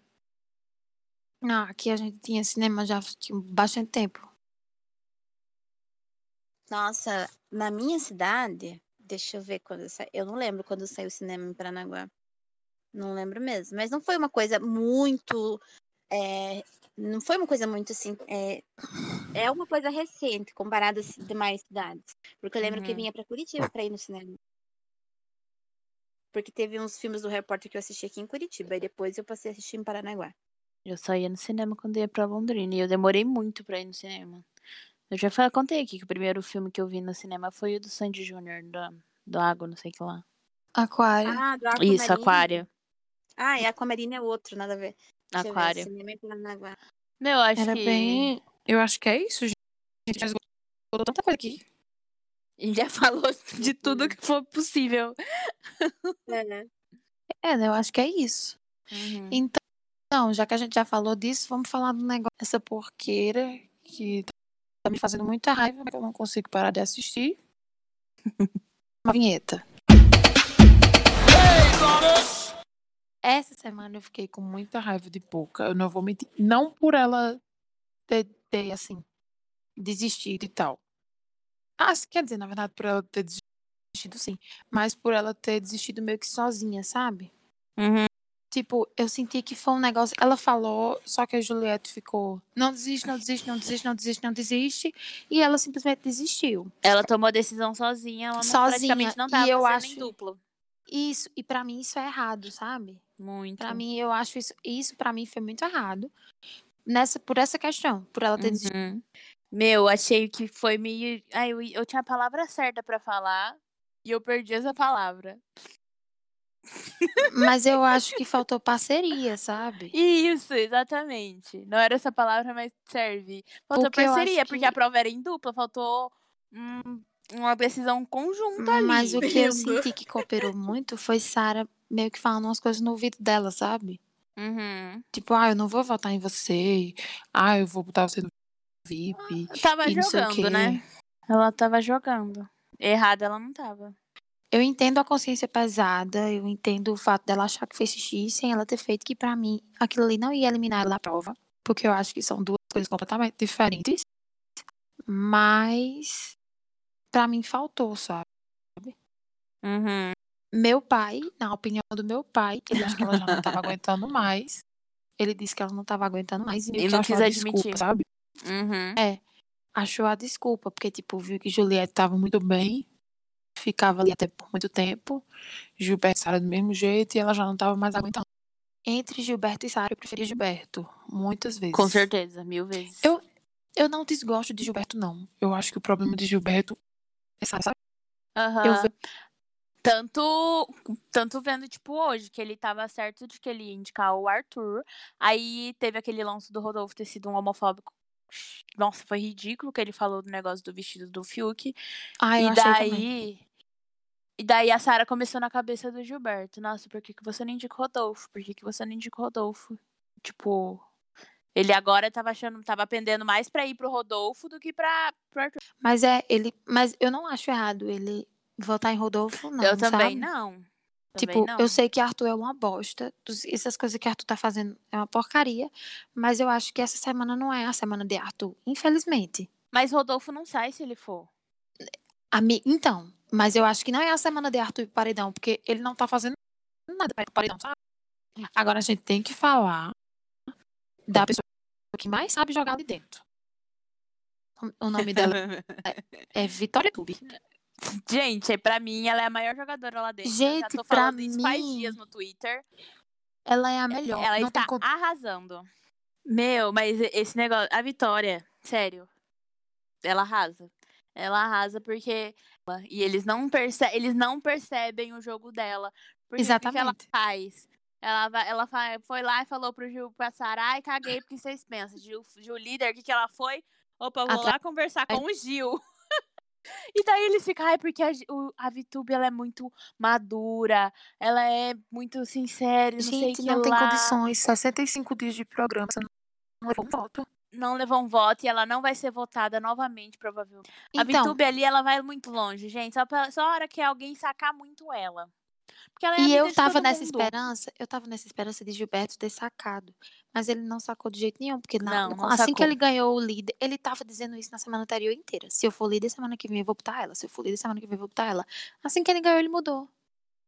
S3: Não, aqui a gente tinha cinema já tinha bastante tempo.
S5: Nossa, na minha cidade, deixa eu ver quando saiu. Eu não lembro quando saiu o cinema em Paranaguá. Não lembro mesmo. Mas não foi uma coisa muito. é, não foi uma coisa muito assim. É, é uma coisa recente comparada às demais cidades. Porque eu lembro que eu
S2: Uhum.
S5: vinha pra Curitiba pra ir no cinema. Porque teve uns filmes do Harry Potter que eu assisti aqui em Curitiba. E depois eu passei a assistir em Paranaguá.
S2: Eu só ia no cinema quando ia pra Londrina. E eu demorei muito pra ir no cinema. Eu já falei, contei aqui que o primeiro filme que eu vi no cinema foi o do Sandy Júnior, do, do Água, não sei o que lá.
S3: Aquário.
S5: Ah, do
S2: Isso,
S5: Aquamarine. Ah, e Aquamarine é outro, nada a ver. Deixa eu ver,
S2: Aquária.
S5: Cinema em Paranaguá.
S2: Meu, acho
S3: Era
S2: que.
S3: bem. Eu acho que é isso, gente. A gente já esgotou tanta coisa aqui.
S2: Gente já falou de tudo que for possível.
S5: É.
S3: É, né? Eu acho que é isso.
S2: Uhum.
S3: Então, já que a gente já falou disso, vamos falar do negócio dessa porqueira que tá me fazendo muita raiva, que eu não consigo parar de assistir. Uma vinheta. Essa semana eu fiquei com muita raiva de Pouca. Eu não vou mentir. Não por ela ter, ter, assim, desistido e tal. Ah, quer dizer, na verdade, por ela ter desistido, sim. Mas por ela ter desistido meio que sozinha, sabe?
S2: Uhum.
S3: Tipo, eu senti que foi um negócio. Ela falou, só que a Juliette ficou. Não desiste, não desiste, não desiste, não desiste, não desiste. E ela simplesmente desistiu.
S2: Ela tomou a decisão sozinha, ela não,
S3: Sozinha,
S2: praticamente não
S3: e
S2: tava
S3: eu
S2: fazendo
S3: acho-
S2: em duplo.
S3: Isso, e pra mim isso é errado, sabe?
S2: Muito.
S3: Pra mim, eu acho isso. Isso pra mim foi muito errado. Nessa, por essa questão, por ela ter desistido.
S2: Uhum. Meu, achei que foi meio. Ai, eu, eu tinha a palavra certa pra falar e eu perdi essa palavra.
S3: Mas eu acho que faltou parceria, sabe?
S2: Isso, exatamente. Não era essa palavra, mas serve. Faltou
S3: Porque
S2: parceria, porque
S3: que-
S2: a prova era em dupla, faltou hum, uma decisão conjunta ali.
S3: Mas o que eu senti que cooperou muito foi Sara meio que falando umas coisas no ouvido dela, sabe?
S2: Uhum.
S3: Tipo, ah, eu não vou votar em você. Ah, eu vou botar você no VIP.
S2: Tava
S3: E sei o
S2: jogando, né? Ela tava jogando. Errada ela não tava.
S3: Eu entendo a consciência pesada, eu entendo o fato dela achar que fez xixi sem ela ter feito, que pra mim aquilo ali não ia eliminar ela da prova. Porque eu acho que são duas coisas completamente diferentes. Mas pra mim faltou, sabe?
S2: Uhum.
S3: Meu pai, na opinião do meu pai, ele acha que ela já não tava aguentando mais. Ele disse que ela não tava aguentando mais e,
S2: E não quis
S3: a desculpa,
S2: admitir.
S3: sabe?
S2: Uhum.
S3: Achou a desculpa, porque, tipo, viu que Juliette tava muito bem, ficava ali até por muito tempo. Gilberto e Sara do mesmo jeito e ela já não tava mais aguentando. Entre Gilberto e Sara, eu preferia Gilberto, muitas vezes.
S2: Com certeza, mil vezes.
S3: Eu- Eu não desgosto de Gilberto, não. Eu acho que o problema de Gilberto é Sara, sabe?
S2: Aham.
S3: Eu
S2: Tanto, tanto vendo, tipo, hoje, que ele tava certo de que ele ia indicar o Arthur. Aí teve aquele lance do Rodolfo ter sido um homofóbico. Nossa, foi ridículo que ele falou do negócio do vestido do Fiuk.
S3: Ah, eu
S2: e daí.
S3: também.
S2: E daí a Sara começou na cabeça do Gilberto. Nossa, por que, que você não indica o Rodolfo? Por que, que você não indica o Rodolfo? Tipo. Ele agora tava achando, tava pendendo mais pra ir pro Rodolfo do que pra, pro Arthur.
S3: Mas é, ele. Mas eu não acho errado ele votar em Rodolfo, não.
S2: eu também
S3: sabe?
S2: não. Também
S3: Tipo,
S2: não.
S3: eu sei que Arthur é uma bosta. Essas coisas que Arthur tá fazendo é uma porcaria. Mas eu acho que essa semana não é a semana de Arthur. Infelizmente.
S2: Mas Rodolfo não sai se ele for.
S3: Ami- Então, mas eu acho que não é a semana de Arthur e Paredão, porque ele não tá fazendo nada pro Paredão, sabe? Agora a gente tem que falar da pessoa que mais sabe jogar ali dentro. O- O nome dela é Vitória Tube.
S2: Gente, pra mim, ela é a maior jogadora lá dentro. eu já
S3: Gente,
S2: tô falando isso faz
S3: mim,
S2: dias no Twitter.
S3: Ela é a melhor.
S2: Ela está arrasando. Meu, mas esse negócio. A Vitória, sério. Ela arrasa. Ela arrasa porque. E eles não, perce... eles não percebem o jogo dela. Porque o que ela
S3: Exatamente.
S2: faz? Ela, vai, ela foi lá e falou pro Gil pra Sara, ai, caguei porque vocês pensam. Gil, Gil líder, o que, que ela foi? Opa, eu vou
S3: Atrás-
S2: lá conversar com o Gil. E daí eles ficam, ai, porque a, o- a Vitube, ela é muito madura, ela é muito sincera, não
S3: Gente, não tem
S2: lá.
S3: condições. 65 dias de programa, você não levou um voto.
S2: Não levou um voto e ela não vai ser votada novamente, provavelmente. A
S3: Então,
S2: Vitube ali, ela vai muito longe, gente. Só, pra, só a hora que alguém sacar muito ela. É
S3: e eu tava nessa
S2: mundo.
S3: esperança, eu tava nessa esperança de Gilberto ter sacado. Mas ele não sacou de jeito nenhum, porque na-
S2: Não, não
S3: assim que
S2: sacou.
S3: ele ganhou o líder, ele tava dizendo isso na semana anterior inteira. Se eu for líder semana que vem, eu vou botar ela. Se eu for líder semana que vem, eu vou botar ela. Assim que ele ganhou, ele mudou.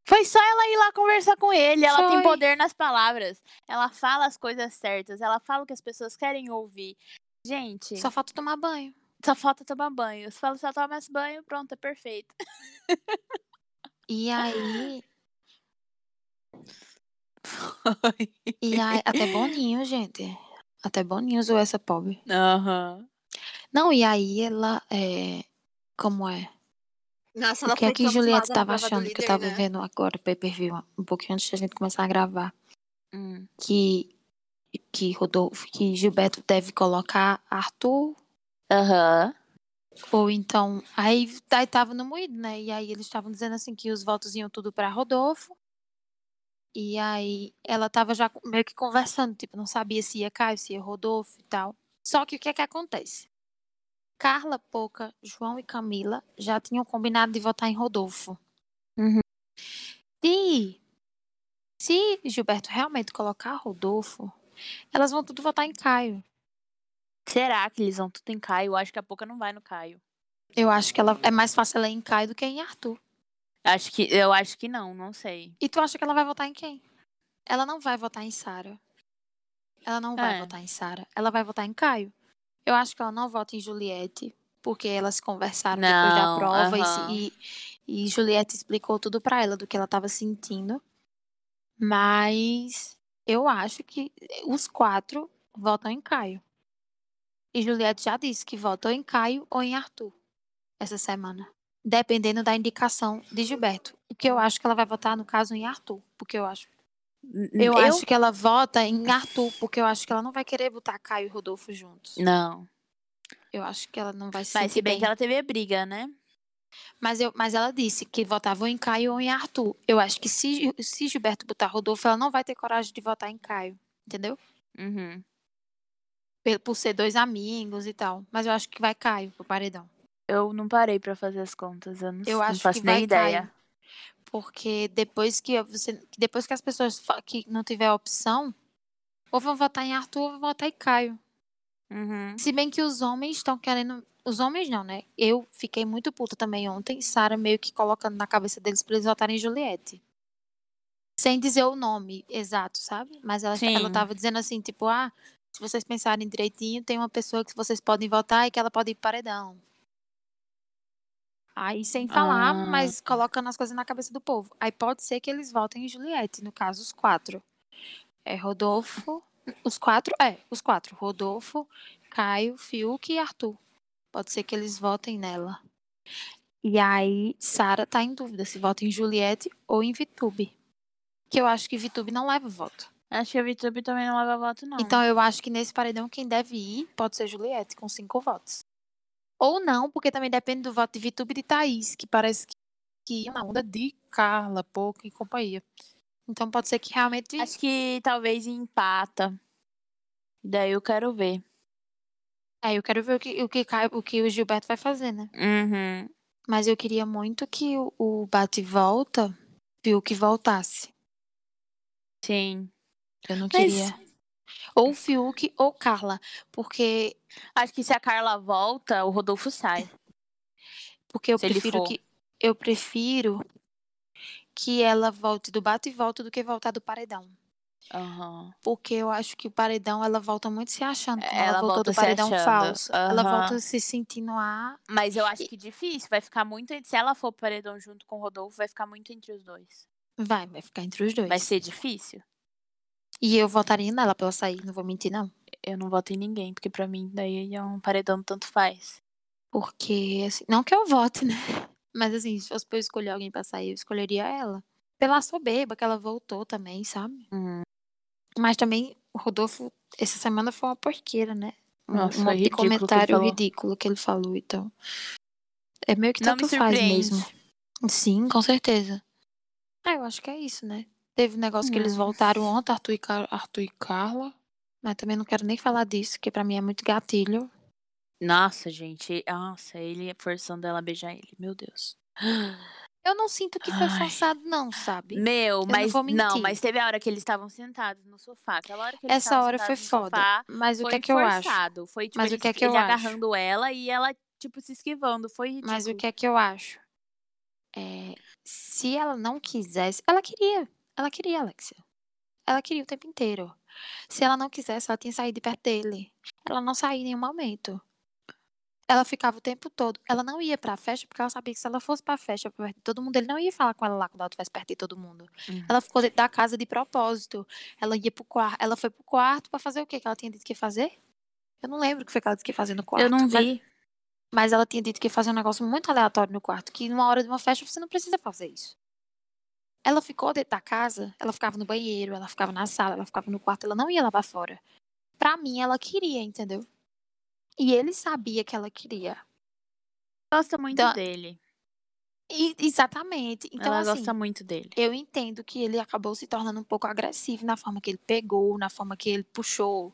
S2: Foi só ela ir lá conversar com ele. Ela tem
S3: Foi.
S2: poder nas palavras. Ela fala as coisas certas. Ela fala o que as pessoas querem ouvir. Gente,
S3: Só falta tomar banho.
S2: só falta tomar banho. Se fala só toma esse banho, pronto, é perfeito.
S3: E aí, e aí até Boninho, gente. Até Boninho usou essa pobre.
S2: Aham.
S3: Não, e aí ela é como é?
S5: Nossa,
S3: O
S5: ela
S3: que é
S5: foi
S3: que Juliette
S5: zoada na
S3: tava
S5: prova do
S3: achando que eu
S5: líder,
S3: tava
S5: né?
S3: vendo agora o pay-per-view, um pouquinho antes da gente começar a gravar,
S2: Hum.
S3: que que Rodolfo, que Gilberto deve colocar Arthur
S2: Aham.
S3: ou então aí daí tava no moído, né? E aí eles estavam dizendo assim que os votos iam tudo pra Rodolfo. E aí ela tava já meio que conversando, tipo, não sabia se ia Caio, se ia Rodolfo e tal. Só que o que é que acontece? Carla, Poca, João e Camila já tinham combinado de votar em Rodolfo.
S2: Uhum.
S3: Se, se Gilberto realmente colocar Rodolfo, elas vão tudo votar em Caio.
S2: Será que eles vão tudo em Caio? Eu acho que a Pouca não vai no Caio.
S3: Eu acho que ela é mais fácil ela ir em Caio do que em Arthur.
S2: Acho que, eu acho que não, não sei.
S3: E tu acha que ela vai votar em quem? Ela não vai votar em Sara. Ela não vai
S2: É.
S3: votar em Sara. Ela vai votar em Caio. Eu acho que ela não vota em Juliette, porque elas conversaram depois da
S2: Não,
S3: prova e e, e Juliette explicou tudo pra ela do que ela tava sentindo. Mas eu acho que os quatro votam em Caio. E Juliette já disse que vota ou em Caio ou em Arthur essa semana. Dependendo da indicação de Gilberto. O que eu acho que ela vai votar, no caso, em Arthur. Porque eu acho. Eu, acho que ela vota em Arthur, porque eu acho que ela não vai querer botar Caio e Rodolfo juntos.
S2: Não.
S3: Eu acho que ela não vai se
S2: Mas se bem
S3: bem.
S2: que ela teve a briga, né?
S3: Mas, eu, mas ela disse que votava em Caio ou em Arthur. Eu acho que se, se Gilberto botar Rodolfo, ela não vai ter coragem de votar em Caio. Entendeu?
S2: Uhum.
S3: Por, por ser dois amigos e tal. Mas eu acho que vai Caio pro paredão.
S2: Eu não parei pra fazer as contas. Eu não,
S3: Eu
S2: não
S3: acho
S2: faço
S3: que
S2: nem ideia.
S3: Caio. Porque depois que você. Depois que as pessoas que não tiver opção, ou vão votar em Arthur ou vão votar em Caio.
S2: Uhum.
S3: Se bem que os homens estão querendo. Os homens não, né? Eu fiquei muito puta também ontem, Sara meio que colocando na cabeça deles pra eles votarem em Juliette. Sem dizer o nome exato, sabe? Mas ela, ela
S2: Sim.
S3: tava dizendo assim, tipo, ah, se vocês pensarem direitinho, tem uma pessoa que vocês podem votar e que ela pode ir paredão. Aí sem falar,
S2: Ah.
S3: mas colocando as coisas na cabeça do povo. Aí pode ser que eles votem em Juliette, no caso, os quatro. É Rodolfo. Os quatro? É, os quatro. Rodolfo, Caio, Fiuk e Arthur. Pode ser que eles votem nela. E aí, Sara tá em dúvida se vota em Juliette ou em Vitube. Que eu acho que Vitube não leva voto.
S2: Acho que a VTube também não leva voto, não.
S3: Então eu acho que nesse paredão quem deve ir pode ser Juliette, com cinco votos. Ou não, porque também depende do voto de Vitube de Thaís, que parece que, iam na onda de Carla, Pouco e companhia. Então pode ser que realmente.
S2: Acho que talvez empata. Daí eu quero ver.
S3: É, eu quero ver o que, o que, o, que o Gilberto vai fazer, né?
S2: Uhum.
S3: Mas eu queria muito que o, o bate e volta viu que voltasse.
S2: Sim.
S3: Eu não
S2: Mas-
S3: queria. Ou Fiuk ou Carla. Porque,
S2: Acho que se a Carla volta, o Rodolfo sai.
S3: porque eu
S2: Se
S3: prefiro que. Eu prefiro que ela volte do bate e volta do que voltar do paredão.
S2: Aham.
S3: Porque eu acho que o paredão ela volta muito se achando. Ela,
S2: Ela
S3: voltou do paredão
S2: achando.
S3: falso. Ela
S2: Aham.
S3: volta se sentindo a.
S2: Mas eu acho que difícil. Vai ficar muito. entre- Se ela for pro paredão junto com o Rodolfo, vai ficar muito entre os dois.
S3: Vai, vai ficar entre os dois.
S2: Vai ser difícil.
S3: E eu votaria nela pra ela sair, não vou mentir, não.
S2: Eu não voto em ninguém, porque pra mim daí é um paredão tanto faz.
S3: Porque, assim, não que eu vote, né? Mas assim, se fosse pra eu escolher alguém pra sair, eu escolheria ela. Pela soberba que ela voltou também, sabe?
S2: Uhum.
S3: Mas também o Rodolfo, essa semana foi uma porqueira, né? Um-
S2: Nossa,
S3: um monte de
S2: que ele
S3: comentário
S2: falou.
S3: ridículo que ele falou, então. É meio que tanto faz mesmo. Sim, com certeza. Ah, eu acho que é isso, né? Teve um negócio que eles voltaram ontem, Arthur e, Car- Arthur e Carla. Mas também não quero nem falar disso, que pra mim é muito gatilho.
S2: Nossa, gente. Nossa, ele forçando ela a beijar ele. Meu Deus.
S3: Eu não sinto que foi
S2: Ai.
S3: forçado, não, sabe?
S2: Meu,
S3: não
S2: mas não,
S3: mentir.
S2: mas teve a hora que eles estavam sentados no sofá. Aquela hora que eles
S3: Essa hora foi foda.
S2: sofá,
S3: Mas o que é que eu acho?
S2: forçado. Foi tipo
S3: Mas o
S2: ele,
S3: que é que eu acho?
S2: agarrando ela e ela tipo se esquivando. Foi ridículo.
S3: Mas o que é que eu acho? É, se ela não quisesse. Ela queria. Ela queria, Alexia. Ela queria o tempo inteiro. Se ela não quisesse, ela tinha saído de perto dele. Ela não saía em nenhum momento. Ela ficava o tempo todo. Ela não ia pra festa porque ela sabia que se ela fosse pra festa perto de todo mundo, ele não ia falar com ela lá quando ela estivesse perto de todo mundo.
S2: Uhum.
S3: Ela ficou dentro da casa de propósito. Ela ia pro quarto. Ela foi pro quarto pra fazer o quê? Que ela tinha dito que ia fazer? Eu não lembro o que foi que ela disse que ia fazer no quarto.
S2: Eu não
S3: mas-
S2: vi.
S3: mas ela tinha dito que ia fazer um negócio muito aleatório no quarto, que numa hora de uma festa você não precisa fazer isso. Ela ficou dentro da casa, ela ficava no banheiro, ela ficava na sala, ela ficava no quarto, ela não ia lá pra fora. Pra mim, ela queria, entendeu? E ele sabia que ela queria.
S2: Gosta muito
S3: Da-
S2: dele.
S3: E- exatamente. Então,
S2: ela
S3: assim,
S2: gosta muito dele.
S3: eu entendo que ele acabou se tornando um pouco agressivo na forma que ele pegou, na forma que ele puxou.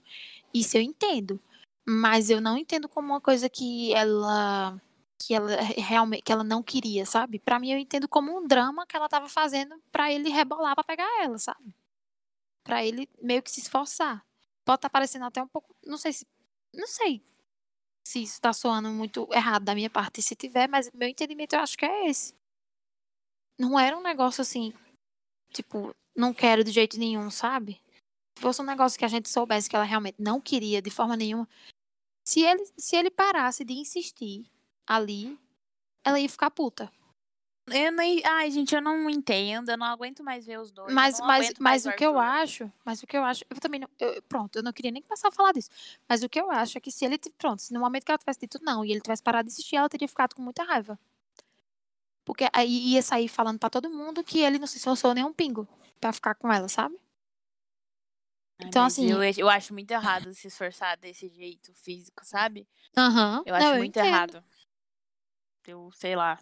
S3: Isso eu entendo. Mas eu não entendo como uma coisa que ela que ela realmente que ela não queria, sabe? Pra mim eu entendo como um drama que ela tava fazendo pra ele rebolar pra pegar ela, sabe? Pra ele meio que se esforçar. Pode estar parecendo até um pouco, não sei se não sei se isso tá soando muito errado da minha parte, se tiver, mas meu entendimento eu acho que é esse. Não era um negócio assim, tipo, não quero de jeito nenhum, sabe? Se fosse um negócio que a gente soubesse que ela realmente não queria de forma nenhuma, se ele, se ele parasse de insistir ali, ela ia ficar puta.
S2: Eu nem. Ai, gente, eu não entendo. Eu não aguento mais ver os dois. eu
S3: Mas, mas, mas o que eu acho, mas o que eu acho, eu também não, eu- pronto, eu não queria nem começar a falar disso. Mas o que eu acho é que se ele, pronto, se no momento que ela tivesse dito não e ele tivesse parado de assistir, ela teria ficado com muita raiva. Porque aí ia sair falando pra todo mundo que ele não se esforçou nem um pingo pra ficar com ela, sabe?
S2: Ai,
S3: Então, assim-
S2: Eu, eu acho muito errado se esforçar desse jeito físico, sabe?
S3: Aham.
S2: Eu acho
S3: não,
S2: muito
S3: entendo.
S2: errado. Eu sei lá.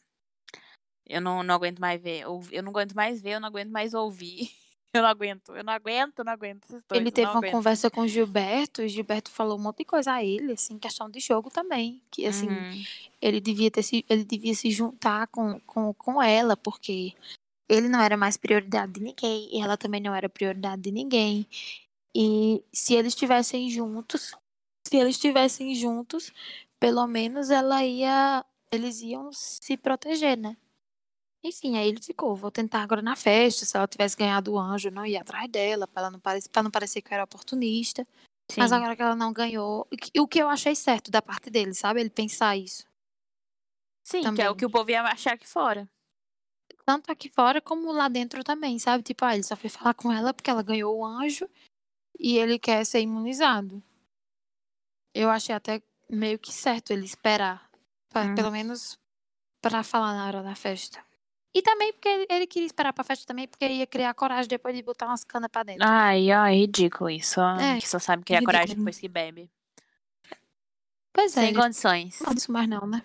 S2: Eu não, não aguento mais ver. Eu não aguento mais ver, eu não aguento mais ouvir. Eu não aguento, eu não aguento, eu não aguento esses dois.
S3: Ele teve uma
S2: aguento.
S3: conversa com o Gilberto, e Gilberto falou um monte de coisa a ele, assim, questão de jogo também. Que assim,
S2: Uhum.
S3: ele devia ter se, ele devia se juntar com, com, com ela, porque ele não era mais prioridade de ninguém, e ela também não era prioridade de ninguém. E se eles estivessem juntos, se eles estivessem juntos, pelo menos ela ia, eles iam se proteger, né? Enfim, aí ele ficou, vou tentar agora na festa, se ela tivesse ganhado o anjo, não ia atrás dela, pra ela não parecer, para não parecer que eu era oportunista. Mas
S2: Sim.
S3: agora que ela não ganhou, o que eu achei certo da parte dele, sabe? Ele pensar isso.
S2: Sim, que é o
S3: também.
S2: que o povo ia achar aqui fora.
S3: Tanto aqui fora como lá dentro também, sabe? Tipo, ah, ele só foi falar com ela porque ela ganhou o anjo e ele quer ser imunizado. Eu achei até meio que certo ele esperar. Pra-
S2: Hum.
S3: Pelo menos pra falar na hora da festa. E também porque ele, ele queria esperar pra festa também, porque ia criar coragem depois de botar umas canas pra dentro.
S2: Ai, ai, ridículo isso.
S3: É,
S2: que só sabe criar coragem
S3: ridículo.
S2: depois que bebe.
S3: Pois é,
S2: Sem condições.
S3: não disso mais não, né?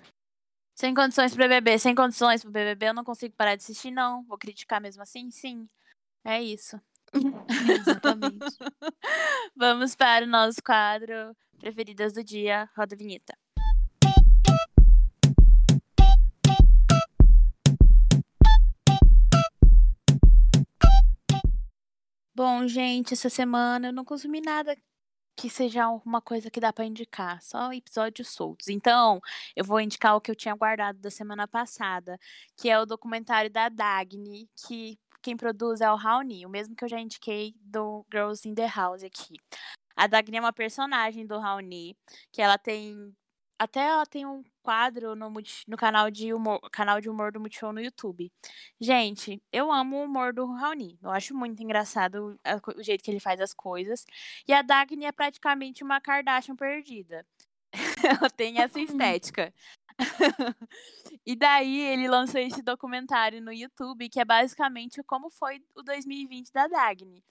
S2: Sem condições pro BBB, sem condições pro BBB, eu não consigo parar de assistir, não. Vou criticar mesmo assim? Sim. É isso.
S3: Exatamente.
S2: Vamos para o nosso quadro Preferidas do Dia, roda vinheta. Bom, gente, essa semana eu não consumi nada que seja uma coisa que dá pra indicar, só episódios soltos. Então, eu vou indicar o que eu tinha guardado da semana passada, que é o documentário da Dagny, que quem produz é o Raoni, o mesmo que eu já indiquei do Girls in the House aqui. A Dagny é uma personagem do Raoni, que ela tem até ela tem um quadro no, no canal de humor, canal de humor do Multishow no YouTube. Gente, eu amo o humor do Raoni. Eu acho muito engraçado co- o jeito que ele faz as coisas. E a Dagny é praticamente uma Kardashian perdida. Ela tem essa estética. e daí ele lançou esse documentário no YouTube, que é basicamente como foi o 2020 da Dagny.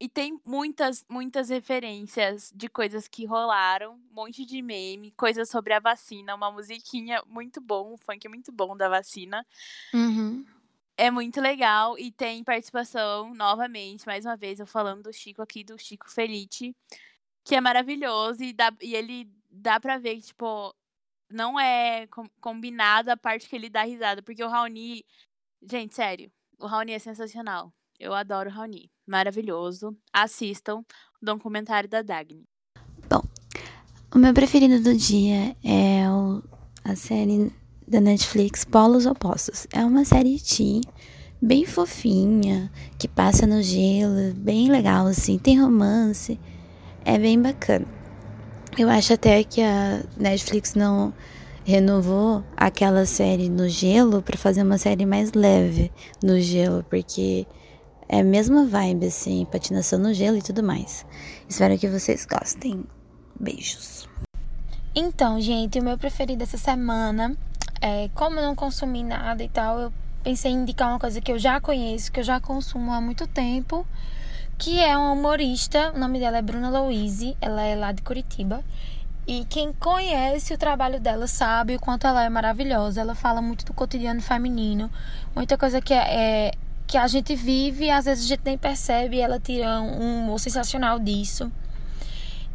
S2: E tem muitas, muitas referências de coisas que rolaram, um monte de meme, coisas sobre a vacina, uma musiquinha muito bom, um funk muito bom da vacina.
S3: Uhum.
S2: É muito legal e tem participação, novamente, mais uma vez, eu falando do Chico aqui, do Chico Felice, que é maravilhoso e, dá, e ele dá pra ver que, tipo, não é com- combinado a parte que ele dá risada, porque o Raoni, gente, sério, o Raoni é sensacional. Eu adoro Raoni, maravilhoso. Assistam o documentário da Dagny.
S5: O meu preferido do dia é o- a série da Netflix Polos Opostos. É uma série teen, bem fofinha, que passa no gelo, bem legal assim, tem romance, é bem bacana. Eu acho até que a Netflix não renovou aquela série no gelo pra fazer uma série mais leve no gelo, porque é a mesma vibe assim, patinação no gelo e tudo mais. Espero que vocês gostem. Beijos.
S3: Então, gente, o meu preferido essa semana é como não consumi nada e tal, eu pensei em indicar uma coisa que eu já conheço, que eu já consumo há muito tempo, que é uma humorista, o nome dela é Bruna Louise, ela é lá de Curitiba. E quem conhece o trabalho dela sabe o quanto ela é maravilhosa. Ela fala muito do cotidiano feminino, muita coisa que é, é- que a gente vive e às vezes a gente nem percebe. Ela tira um humor sensacional disso.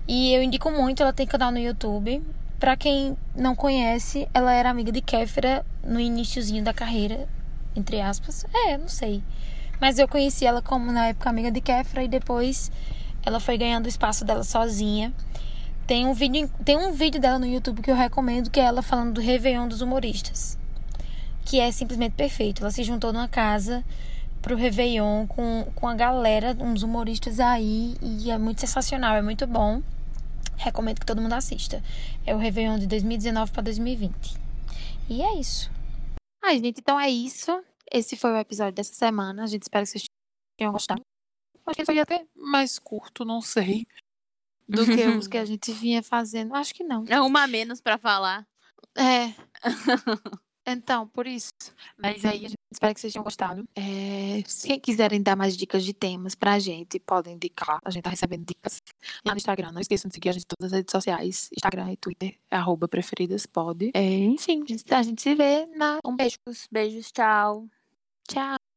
S3: E eu indico muito, ela tem canal no YouTube. Pra quem não conhece, ela era amiga de Kéfera no iníciozinho da carreira, entre aspas. É, não sei. Mas eu conheci ela como na época amiga de Kéfera e depois ela foi ganhando o espaço dela sozinha. Tem um vídeo, tem um vídeo dela no YouTube que eu recomendo, que é ela falando do Réveillon dos humoristas. Que é simplesmente perfeito. Ela se juntou numa casa pro Réveillon com, com a galera, uns humoristas aí, e é muito sensacional, é muito bom. Recomendo que todo mundo assista. É o Réveillon de 2019 para 2020. E é isso. Ai, gente, então é isso. Esse foi o episódio dessa semana. A gente espera que vocês tenham gostado. Acho que foi até mais curto, não sei. Do que os que a gente vinha fazendo. Acho que não.
S2: É uma a menos pra falar.
S3: É. Então, por isso. Mas aí a gente espera que vocês tenham gostado. É, se quiserem dar mais dicas de temas pra gente, podem indicar. A gente tá recebendo dicas lá no Instagram. Não esqueçam de seguir a gente em todas as redes sociais. Instagram e Twitter, arroba preferidaspod. É, enfim, a gente se vê na... Um beijo.
S2: Beijos, tchau.
S3: Tchau.